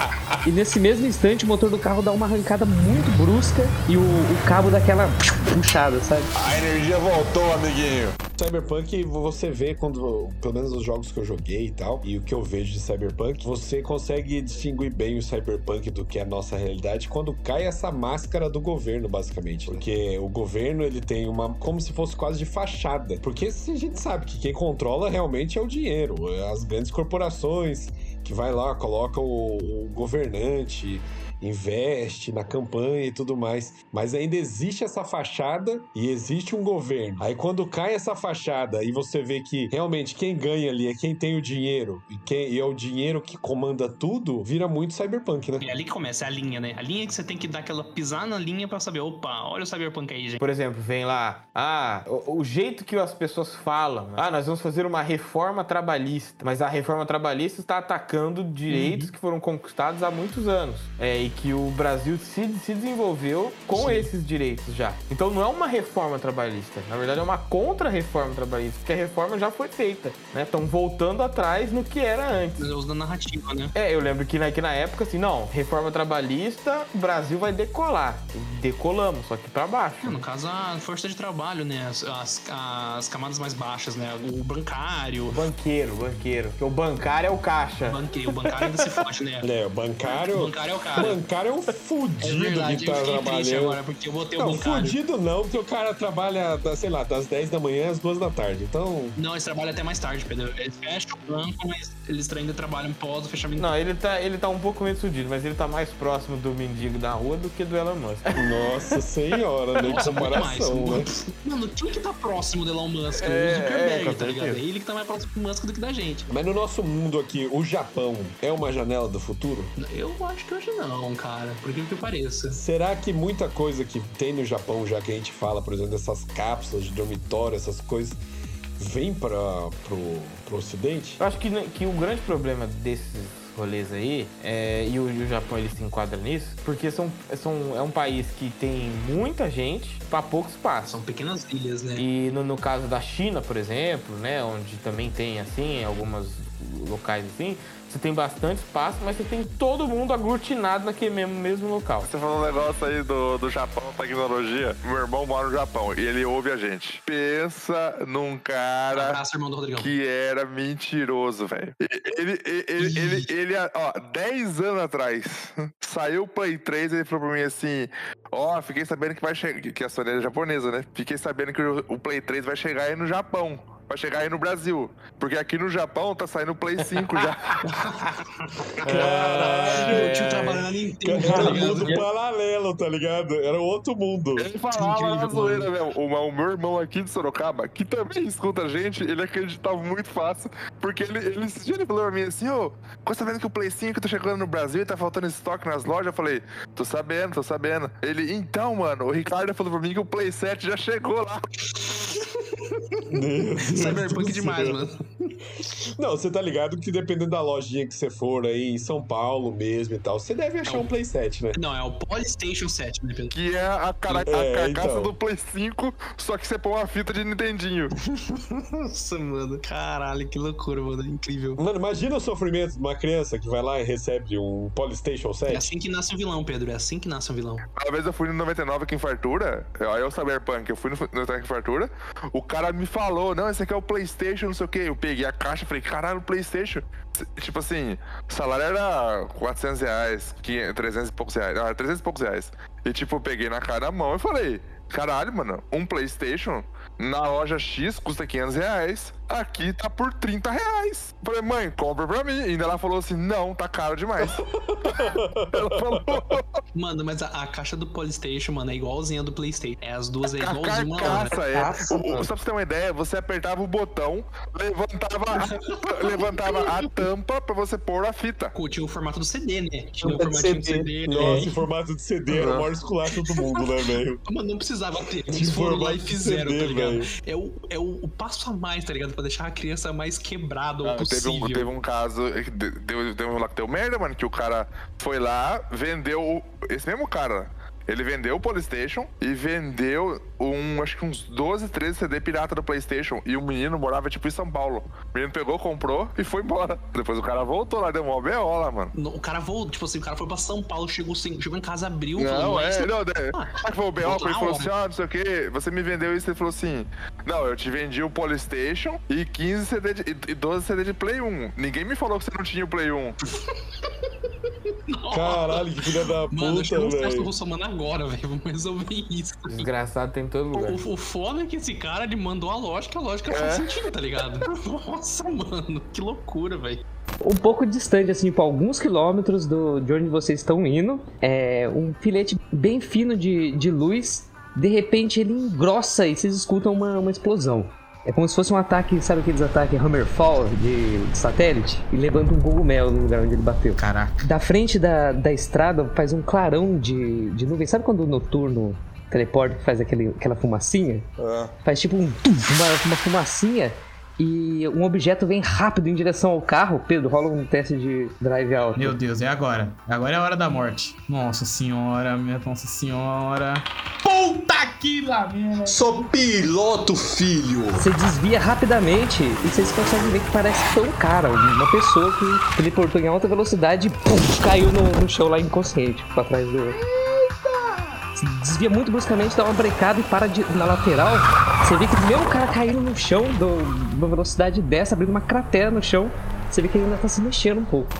E nesse mesmo instante o motor do carro dá uma arrancada muito brusca e o, o cabo dá aquela puxada, sabe? A energia voltou, amiguinho. Cyberpunk, você vê quando, pelo menos os jogos que eu joguei e tal, e o que eu vejo de Cyberpunk, você consegue distinguir bem o Cyberpunk do que é a nossa realidade quando cai essa máscara do governo, basicamente. Porque o governo, ele tem uma, como se fosse quase de fachada. Porque a gente sabe que quem controla realmente é o dinheiro, as grandes corporações que vai lá, coloca o, o governante, investe na campanha e tudo mais. Mas ainda existe essa fachada e existe um governo. Aí quando cai essa fachada e você vê que realmente quem ganha ali é quem tem o dinheiro e, quem, e é o dinheiro que comanda tudo, vira muito cyberpunk, né? É ali que começa, é a linha, né? A linha que você tem que dar aquela pisar na linha pra saber, opa, olha o cyberpunk aí, gente. Por exemplo, vem lá, ah, o, o jeito que as pessoas falam, ah, nós vamos fazer uma reforma trabalhista, mas a reforma trabalhista está atacando direitos que foram conquistados há muitos anos, é, e que o Brasil se, se desenvolveu com esses direitos já. Então não é uma reforma trabalhista, na verdade é uma contra-reforma trabalhista, porque a reforma já foi feita, né? Estão voltando atrás no que era antes. Mas eu uso da narrativa, né? É, eu lembro que na, que na época, assim, não, reforma trabalhista, o Brasil vai decolar. Decolamos, só que pra baixo. É, no caso, a força de trabalho, né? As, as, as camadas mais baixas, né? O bancário. Banqueiro, banqueiro. Porque o bancário é o caixa. Banque, o bancário ainda se fode, né? É, o bancário. O bancário é o cara. Bancário é um É fudido verdade, que tá trabalhando. agora, porque eu botei o Não, bancário. fudido não, porque o cara trabalha, da- sei lá, das 10 da manhã às 2 da tarde. Então, Não, eles trabalham até mais tarde, Pedro. Eles fecham o banco, mas eles ainda trabalham pós o fechamento. Não, ele tá, ele tá um pouco menos fudido, mas ele tá mais próximo do mendigo da rua do que do Elon Musk. nossa senhora, né? Nossa, Que muito mais. comparação, né? Mano, quem que tá próximo do Elon Musk? É, o é, Zuckerberg, com tá ligado? É ele que tá mais próximo do Musk do que da gente. Mas no nosso mundo aqui, o Japão é uma janela do futuro? Eu acho que hoje não, cara. Por incrível que pareça. Será que muita coisa que tem no Japão, já que a gente fala, por exemplo, dessas cápsulas de dormitório, essas coisas, vem para pro, pro ocidente? Eu acho que, que o grande problema desses rolês aí, é, e, o, e o Japão ele se enquadra nisso, porque são, são, é um país que tem muita gente pra pouco espaço. São pequenas ilhas, né? E no, no caso da China, por exemplo, né, onde também tem assim alguns locais assim, Você tem bastante espaço, mas você tem todo mundo aglutinado naquele mesmo, mesmo local. Você falou um negócio aí do, do Japão, tecnologia. Meu irmão mora no Japão e ele ouve a gente. Pensa num cara Abraço, irmão do Rodrigão. que era mentiroso, velho. Ele, ele, ele, ele, ele, ó, 10 anos atrás, saiu o Play 3 ele falou pra mim assim: Ó, fiquei sabendo que vai chegar. Que a Sony é japonesa, né? Fiquei sabendo que o, o Play 3 vai chegar aí no Japão. Vai chegar aí no Brasil. Porque aqui no Japão tá saindo o Play 5 já. Caralho, meu tio trabalha na Nintendo, tá Era um ligado? mundo paralelo, tá ligado? Era outro mundo. Ele falava na zoeira, meu. O, o meu irmão aqui de Sorocaba, que também escuta a gente, ele acreditava muito fácil. Porque ele, ele, esse dia ele falou pra mim assim, ô, ficou sabendo que o Play 5 tá chegando no Brasil e tá faltando estoque nas lojas? Eu falei, tô sabendo, tô sabendo. Ele, então, mano, o Ricardo falou pra mim que o Play 7 já chegou lá. Meu Deus Cyberpunk demais, mano. Não, você tá ligado que dependendo da lojinha que você for aí, em São Paulo mesmo e tal, você deve achar um Play 7, né? Não, é o Polystation 7, né, Pedro? Que é a, cara, a É, carcaça então. do Play 5, só que você põe uma fita de Nintendinho. Nossa, mano. Caralho, que loucura, mano. Incrível. Mano, imagina o sofrimento de uma criança que vai lá e recebe um Polystation É 7. assim que nasce um vilão, Pedro. É assim que nasce um vilão. Uma vez eu fui no 99 aqui em Fartura, aí eu Cyberpunk, eu fui no 99 aqui em Fartura, o cara me falou, não, esse aqui é o Playstation, não sei o que. Eu peguei a caixa e falei, caralho, Playstation. Tipo assim, salário era 400 reais, 500, 300 e poucos reais, ah, 300 e poucos reais. E tipo, eu peguei na cara da mão e falei, caralho, mano, um Playstation na loja X custa 500 reais, aqui tá por 30 reais. Falei, mãe, compra pra mim. E ainda ela falou assim, não, tá caro demais. ela falou... Mano, mas a, a caixa do Polystation, mano, é igualzinha do Playstation. É as duas é igualzinha uma a outra. é. Carcaça, O- o- só pra você ter uma ideia, você apertava o botão, levantava a, levantava a tampa pra você pôr a fita. Tinha o formato do CD, né? Tinha o Tampa de formatinho do CD. CD. Nossa, né? em formato de CD era o maior esculacho do mundo, né, velho? Mano, não precisava ter. Eles foram lá e formato fizeram, CD, tá ligado? velho. É, o, é o, o passo a mais, tá ligado? Pra deixar a criança mais quebrada Ah, o teve, possível. um, teve um caso, de- deu, deu um lá que deu merda, mano, que o cara foi lá, vendeu. Esse mesmo cara. Ele vendeu o Polystation e vendeu um, acho que uns 12, 13 CD pirata do Playstation. E o menino morava, tipo, em São Paulo. O menino pegou, comprou e foi embora. Depois o cara voltou lá, deu uma BO lá, mano. No- O cara voltou, tipo assim, o cara foi pra São Paulo, chegou, chegou em casa, abriu, falou, Não, "Mas é, isso- não, é. Ah, Ah, que foi o B.O. voltou Ele falou assim: ah, não sei o que, você me vendeu isso. Ele falou assim: não, eu te vendi o Polystation e 15 CD de, e- e 12 CD de Play 1. Ninguém me falou que você não tinha o Play 1. Caralho, que filha da Mano, puta, chama o Celso velho. Russomano agora, velho. Vamos resolver isso. Desgraçado tem em todo lugar. O, o foda é que esse cara ele mandou a lógica, a lógica faz sentido, tá ligado? Nossa, mano, que loucura, velho. Um pouco distante, assim, por alguns quilômetros do, de onde vocês estão indo, é um filete bem fino de, de luz. De repente ele engrossa e vocês escutam uma, uma explosão. É como se fosse um ataque, sabe aqueles ataques Hammerfall de, de satélite? E levanta um cogumelo no lugar onde ele bateu. Caraca. Da frente da, da estrada faz um clarão de, de nuvem. Sabe quando o noturno teleporta que faz aquele, aquela fumacinha? É. Faz tipo um uma, uma fumacinha e um objeto vem rápido em direção ao carro. Pedro, rola um teste de drive alto. Meu Deus, é agora. Agora é a hora da morte. Nossa senhora, minha nossa senhora. Puta que lá. Sou piloto, filho! Você desvia rapidamente e vocês conseguem ver que parece que foi um cara, uma pessoa que teleportou em alta velocidade e pum, caiu no, no chão lá inconsciente, pra trás do. Se desvia muito bruscamente, dá uma brecada e para de- na lateral. Você vê que o cara caindo no chão, do, numa velocidade dessa, abrindo uma cratera no chão, você vê que ele ainda tá se mexendo um pouco.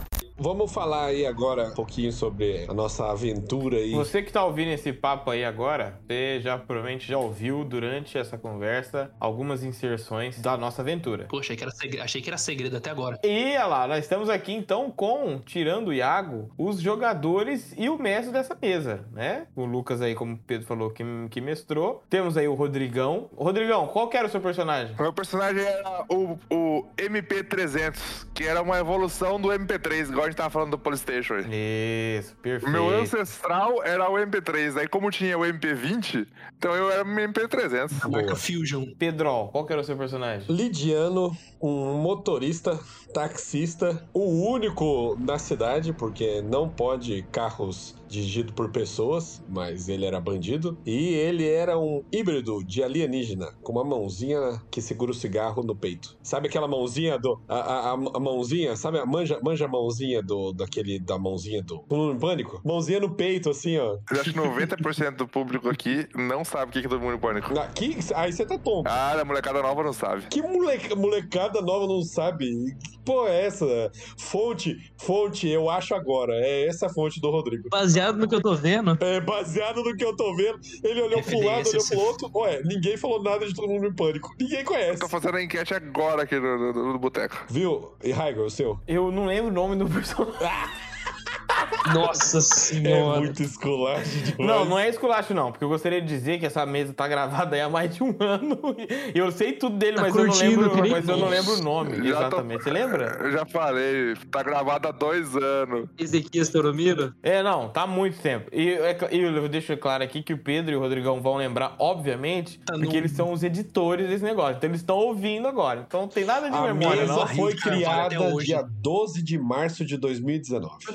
Vamos falar aí agora um pouquinho sobre a nossa aventura aí. Você que tá ouvindo esse papo aí agora, você já provavelmente já ouviu durante essa conversa algumas inserções da nossa aventura. Poxa, achei que, era segredo, achei que era segredo até agora. E olha lá, nós estamos aqui então com, tirando o Iago, os jogadores e o mestre dessa mesa, né? O Lucas aí, como o Pedro falou, que, que mestrou. Temos aí o Rodrigão. Rodrigão, qual que era o seu personagem? O meu personagem era o, o MP300, que era uma evolução do MP3, igual gente tava falando do Polystation aí. Isso, perfeito. meu ancestral era o MP3, aí como tinha o MP20, então eu era o MP300. A marca Fusion. Pedro, qual que era o seu personagem? Lidiano, um motorista, taxista, o único na cidade, porque não pode carros dirigidos por pessoas, mas ele era bandido. E ele era um híbrido de alienígena, com uma mãozinha que segura o cigarro no peito. Sabe aquela mãozinha do. A, a, a- mãozinha, sabe? a Manja, manja a mãozinha do. Daquele. Da mãozinha do. Em pânico? Mãozinha no peito, assim, ó. Eu acho que 90% do público aqui não sabe o que é todo mundo em pânico. Aqui, aí você tá tonto. Ah, a molecada nova não sabe. Que moleca, molecada nova não sabe? Que porra é essa? Fonte, fonte, eu acho agora. É essa a fonte do Rodrigo. Baseado no que eu tô vendo, É baseado no que eu tô vendo. Ele olhou pro lado, olhou pro outro. Ué, ninguém falou nada de todo mundo em pânico. Ninguém conhece. Tô fazendo a enquete agora aqui no, no, no boteco. Viu? E Raigo, o seu? Eu não lembro o nome do personagem. nossa É senhora. muito esculacho demais. Não, não é esculacho, não, porque eu gostaria de dizer que essa mesa tá gravada aí há mais de um ano. E eu sei tudo dele, Tá mas, eu não curtindo, lembro, querido? mas eu não lembro o nome. Já tô- exatamente. Você lembra? Eu já falei, tá gravado há dois anos. Ezequias Toromiro? É, não, tá há muito tempo. E, é e eu deixo claro aqui que o Pedro e o Rodrigão vão lembrar, obviamente, Tá porque no- eles são os editores desse negócio. Então eles estão ouvindo agora. Então não tem nada de A memória, mesa não. foi Carvalho criada dia 12 de março de 2019. Tá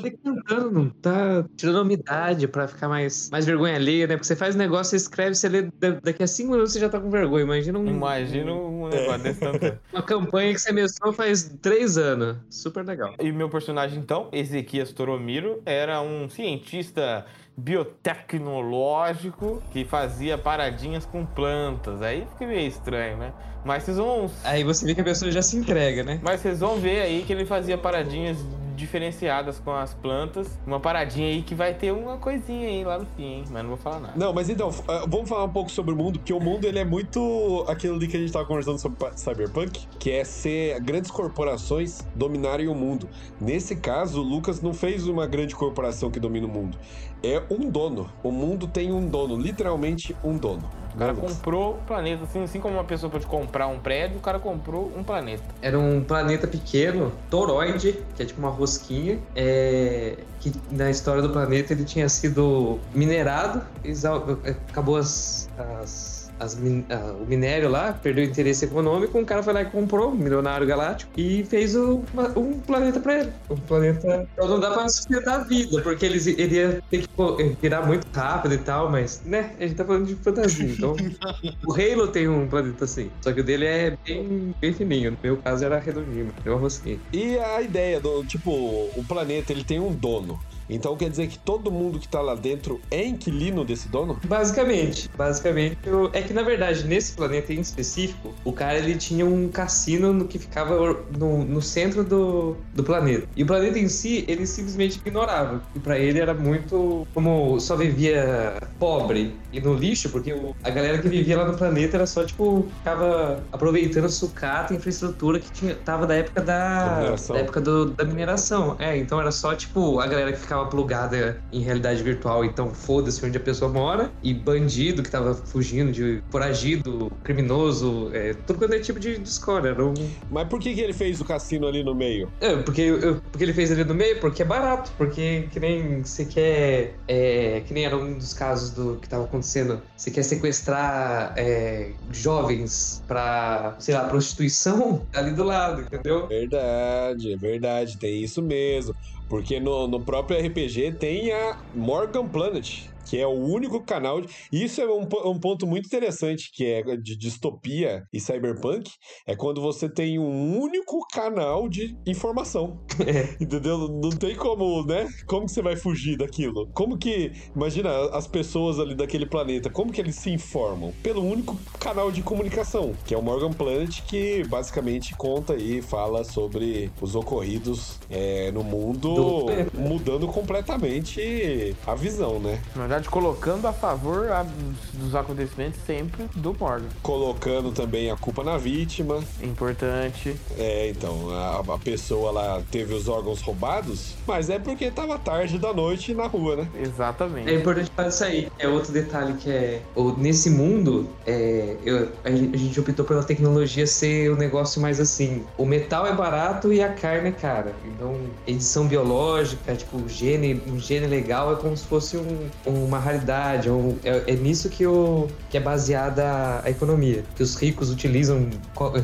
decantando, tá tirando umidade pra ficar mais, mais vergonha alheia, né? Porque você faz negócio, você escreve, você lê, da- daqui a cinco minutos você já tá com vergonha. Imagina um- Imagina um negócio desse tanto. uma campanha que você mestrou faz três anos. Super legal. E meu personagem, então, Ezequias Toromiro, era um cientista biotecnológico que fazia paradinhas com plantas. Aí fica meio estranho, né? Mas vocês vão. Aí você vê que a pessoa já se entrega, né? Mas vocês vão ver aí que ele fazia paradinhas diferenciadas com as plantas. Uma paradinha aí que vai ter uma coisinha aí lá no fim, hein? Mas não vou falar nada. Não, mas então, ah, vamos falar um pouco sobre o mundo, porque o mundo ele é muito aquilo ali que a gente tava conversando sobre Cyberpunk, que é ser grandes corporações dominarem o mundo. Nesse caso, o Lucas não fez uma grande corporação que domina o mundo. É um dono. O mundo tem um dono, literalmente um dono. O cara comprou o planeta. Assim, assim como uma pessoa pode comprar um prédio, o cara comprou um planeta. Era um planeta pequeno, toroide, que é tipo uma rosquinha, é, que na história do planeta ele tinha sido minerado, exau- acabou as, as- as min- ah, o minério lá, perdeu o interesse econômico, um cara foi lá e comprou, um milionário galáctico, e fez o- uma- um planeta pra ele. Um planeta. Então não dá pra sustentar a vida, porque eles, ele ia ter que virar muito rápido e tal, mas, né, a gente tá falando de fantasia, então. O Halo tem um planeta assim, só que o dele é bem, bem fininho. No meu caso era redondinho, deu uma rosquinha. E a ideia do, tipo, o planeta ele tem um dono. Então quer dizer que todo mundo que tá lá dentro é inquilino desse dono? Basicamente, basicamente, eu- é que na verdade nesse planeta em específico, o cara ele tinha um cassino no que ficava no, no centro do, do planeta. E o planeta em si, ele simplesmente ignorava. E pra ele era muito como só vivia pobre e no lixo, porque o- a galera que vivia lá no planeta era só tipo ficava aproveitando sucata, infraestrutura que tinha tava da época Da da, da época do- da mineração. É, então era só tipo a galera que ficava plugada em realidade virtual, então foda-se onde a pessoa mora, e bandido que tava fugindo de foragido, criminoso, é, tudo quanto é tipo de, de escola. Era um... Mas por que, que ele fez o cassino ali no meio? É, porque, eu- porque ele fez ali no meio, porque é barato, porque que nem você quer. é, que nem era um dos casos do que tava acontecendo. Você quer sequestrar é, jovens pra, sei lá, prostituição ali do lado, entendeu? Verdade, é verdade, tem isso mesmo. Porque no, no próprio RPG tem a Morgan Planet, que é o único canal. De... Isso é um, um ponto muito interessante, que é de distopia e cyberpunk, é quando você tem um único canal de informação. Entendeu? Não tem como, né? Como que você vai fugir daquilo? Como que. Imagina as pessoas ali daquele planeta, como que eles se informam? Pelo único canal de comunicação, que é o Morgan Planet, que basicamente conta e fala sobre os ocorridos é, no mundo, Do- mudando completamente a visão, né? Na verdade, verdade, colocando a favor a- dos acontecimentos sempre do Morgan. Colocando também a culpa na vítima. Importante. É, então, a, a pessoa lá teve os órgãos roubados, mas é porque tava tarde da noite na rua, né? Exatamente. É importante falar isso aí. É outro detalhe que é. o- Nesse mundo, é, eu- a, gente, a gente optou pela tecnologia ser o um negócio mais assim. O metal é barato e a carne é cara. Então, edição biológica, tipo, o gene, um gene legal é como se fosse um- uma raridade. um- é, é nisso que, o, que é baseada a economia. Que os ricos utilizam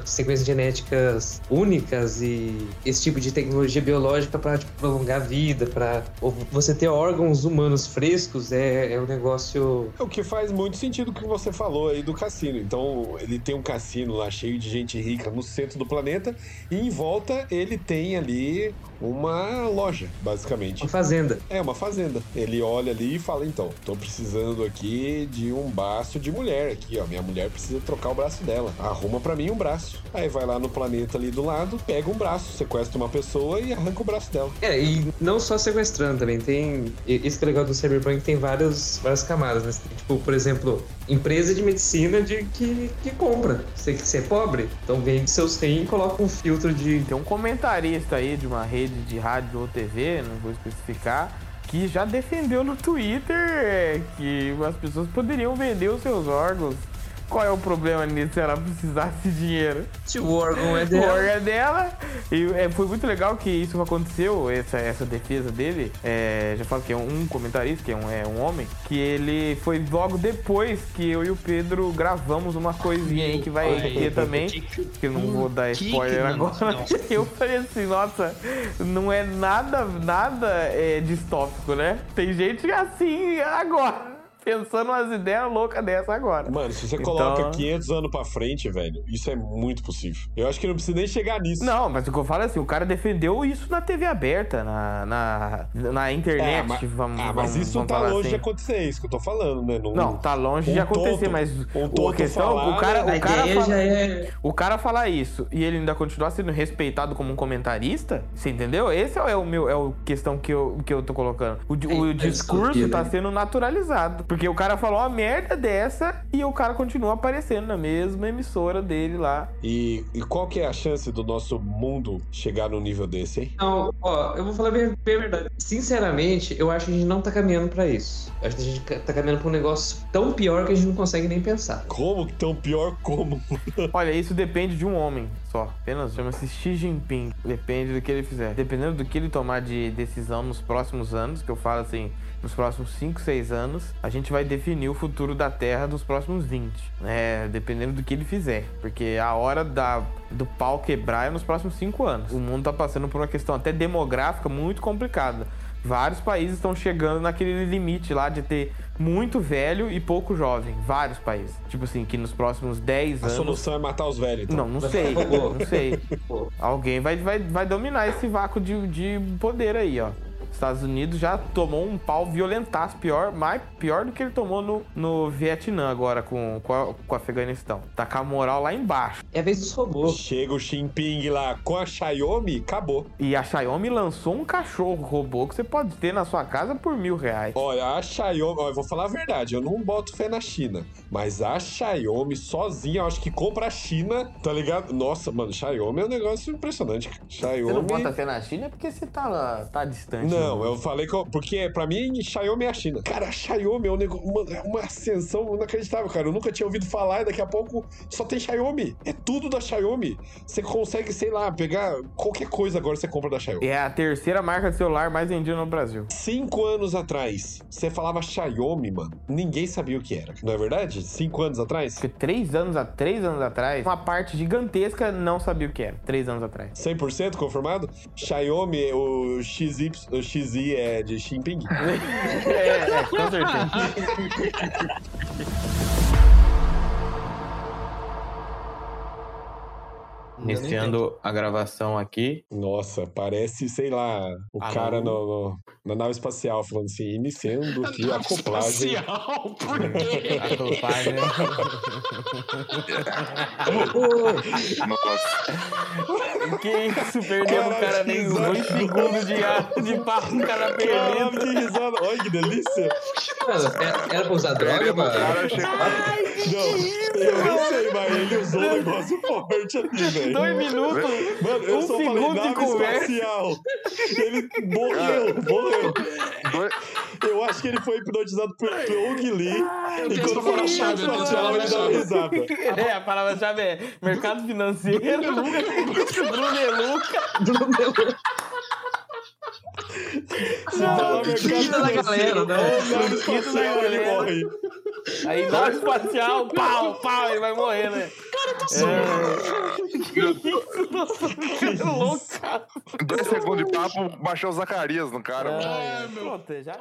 sequências genéticas únicas e esse tipo de tecnologia biológica para prolongar a vida, para você ter órgãos humanos frescos é, é um negócio. É O que faz muito sentido o que você falou aí do cassino. Então, ele tem um cassino lá cheio de gente rica no centro do planeta e em volta ele tem ali uma loja, basicamente. Uma fazenda. É, uma fazenda. Ele olha ali e fala: então, tô precisando aqui de um braço de mulher aqui, ó. Minha mulher precisa trocar o braço dela. Arruma pra mim um braço. Aí vai lá no planeta ali do lado, pega um braço, sequestra uma pessoa e arranca o braço dela. É, e não só sequestrando também, tem. Isso que é legal do Cyberpunk tem várias, várias camadas, né? Tem, Tipo, por exemplo, empresa de medicina de que, que compra. Você, você é pobre, então vende seus rins e coloca um filtro de. Tem um comentarista aí de uma rede de rádio ou TV, não vou especificar, que já defendeu no Twitter é, que as pessoas poderiam vender os seus órgãos. Qual é o problema nisso se ela precisasse de dinheiro? Se o órgão é O dela. órgão é dela. E é, foi muito legal que isso aconteceu, essa, essa defesa dele. É, já falo que é um comentarista, que é um, é um homem, que ele foi logo depois que eu e o Pedro gravamos uma coisinha aí que vai Ai, ter também. que que- Que eu não vou dar que que- spoiler não, agora. não. Eu falei assim, nossa, não é nada, nada é, distópico, né? Tem gente assim agora. Pensando umas ideias loucas dessa agora. Mano, se você Então- coloca 500 anos pra frente, velho, isso é muito possível. Eu acho que não precisa nem chegar nisso. Não, mas o que eu falo é assim, o cara defendeu isso na TV aberta, na, na, na internet, É, mas, vamos, ah, vamos, mas isso vamos tá longe assim. de acontecer, é isso que eu tô falando, né? Não, tá longe de um acontecer, tonto- mas um a tonto questão, falar, o cara, né? A o cara fala, é. o cara falar isso e ele ainda continuar sendo respeitado como um comentarista, você entendeu? Esse é o meu, é o questão que eu, que eu tô colocando. O, di- o É, é discurso tá né? sendo naturalizado, porque o cara falou uma merda dessa e o cara continua aparecendo na mesma emissora dele lá. E, e qual que é a chance do nosso mundo chegar num nível desse, hein? Não, ó, eu vou falar bem, bem a verdade. Sinceramente, eu acho que a gente não tá caminhando pra isso. Eu acho que a gente tá caminhando pra um negócio tão pior que a gente não consegue nem pensar. Como que tão pior como? Olha, isso depende de um homem só. Apenas chama-se Xi Jinping. Depende do que ele fizer. Dependendo do que ele tomar de decisão nos próximos anos, que eu falo assim, nos próximos 5, 6 anos, a gente vai definir o futuro da Terra dos próximos 20. É, dependendo do que ele fizer. Porque a hora da, do pau quebrar é nos próximos 5 anos. O mundo tá passando por uma questão até demográfica muito complicada. Vários países estão chegando naquele limite lá de ter muito velho e pouco jovem. Vários países. Tipo assim, que nos próximos 10 A anos. solução é matar os velhos, então. Não, não sei, não sei. Alguém vai, vai, vai dominar esse vácuo de, de poder aí, ó. Estados Unidos já tomou um pau violentaço, pior, mais pior do que ele tomou no, no Vietnã agora com, com, a, com o Afeganistão. Tá com a moral lá embaixo. É a vez dos robôs. Chega o Xi Jinping lá com a Xiaomi, acabou. E a Xiaomi lançou um cachorro robô que você pode ter na sua casa por mil reais. Olha, a Xiaomi, ó, eu vou falar a verdade, eu não boto fé na China, mas a Xiaomi sozinha, eu acho que compra a China, tá ligado? Nossa, mano, Xiaomi é um negócio impressionante. Xiaomi. Você não bota fé na China porque você tá, tá distante. Não, eu falei que. eu- porque pra mim, Xiaomi é a China. Cara, Xiaomi é um nego- uma, é uma ascensão inacreditável, cara. Eu nunca tinha ouvido falar e daqui a pouco só tem Xiaomi. É tudo da Xiaomi. Você consegue, sei lá, pegar qualquer coisa agora você compra da Xiaomi. É a terceira marca de celular mais vendida no Brasil. Cinco anos atrás, você falava Xiaomi, mano. Ninguém sabia o que era. Não é verdade? Cinco anos atrás? Porque três anos, a, três anos atrás, uma parte gigantesca não sabia o que era. Três anos atrás. 100% confirmado? Xiaomi, o XY, o XI é de Xi Jinping. é, é, com certeza. Iniciando a gravação aqui. Nossa, parece, sei lá, o cara no, no- na nave espacial falando assim, iniciando aqui a acoplagem. Espacial, por quê? A roupagem. Nossa. que isso? Perdeu o cara nem dois segundos de, ar- de papo, o cara perdendo. que risada. Olha que delícia. Mano, é- era pra usar droga, mano? cara, chegou- Não, eu não sei, mas ele usou um negócio forte ali, velho. Dois minutos. Mano, eu um só falei segundo de nave conversa. espacial. Ele morreu, morreu. Dois- Eu acho que ele foi hipnotizado por Pyong Lee. Eu E quando eu tenho essa ele dá risada. É, a palavra-chave é mercado financeiro. Bruno Eluca. Se falar mercado Quinta da galera, né? galera. morre. Aí nave espacial, pau, pau, ele vai morrer, né? Cara, tá é... Que isso, nossa, que louca. Dois segundos de papo, baixou o Zacarias no cara. mano. Ai, pronto, já...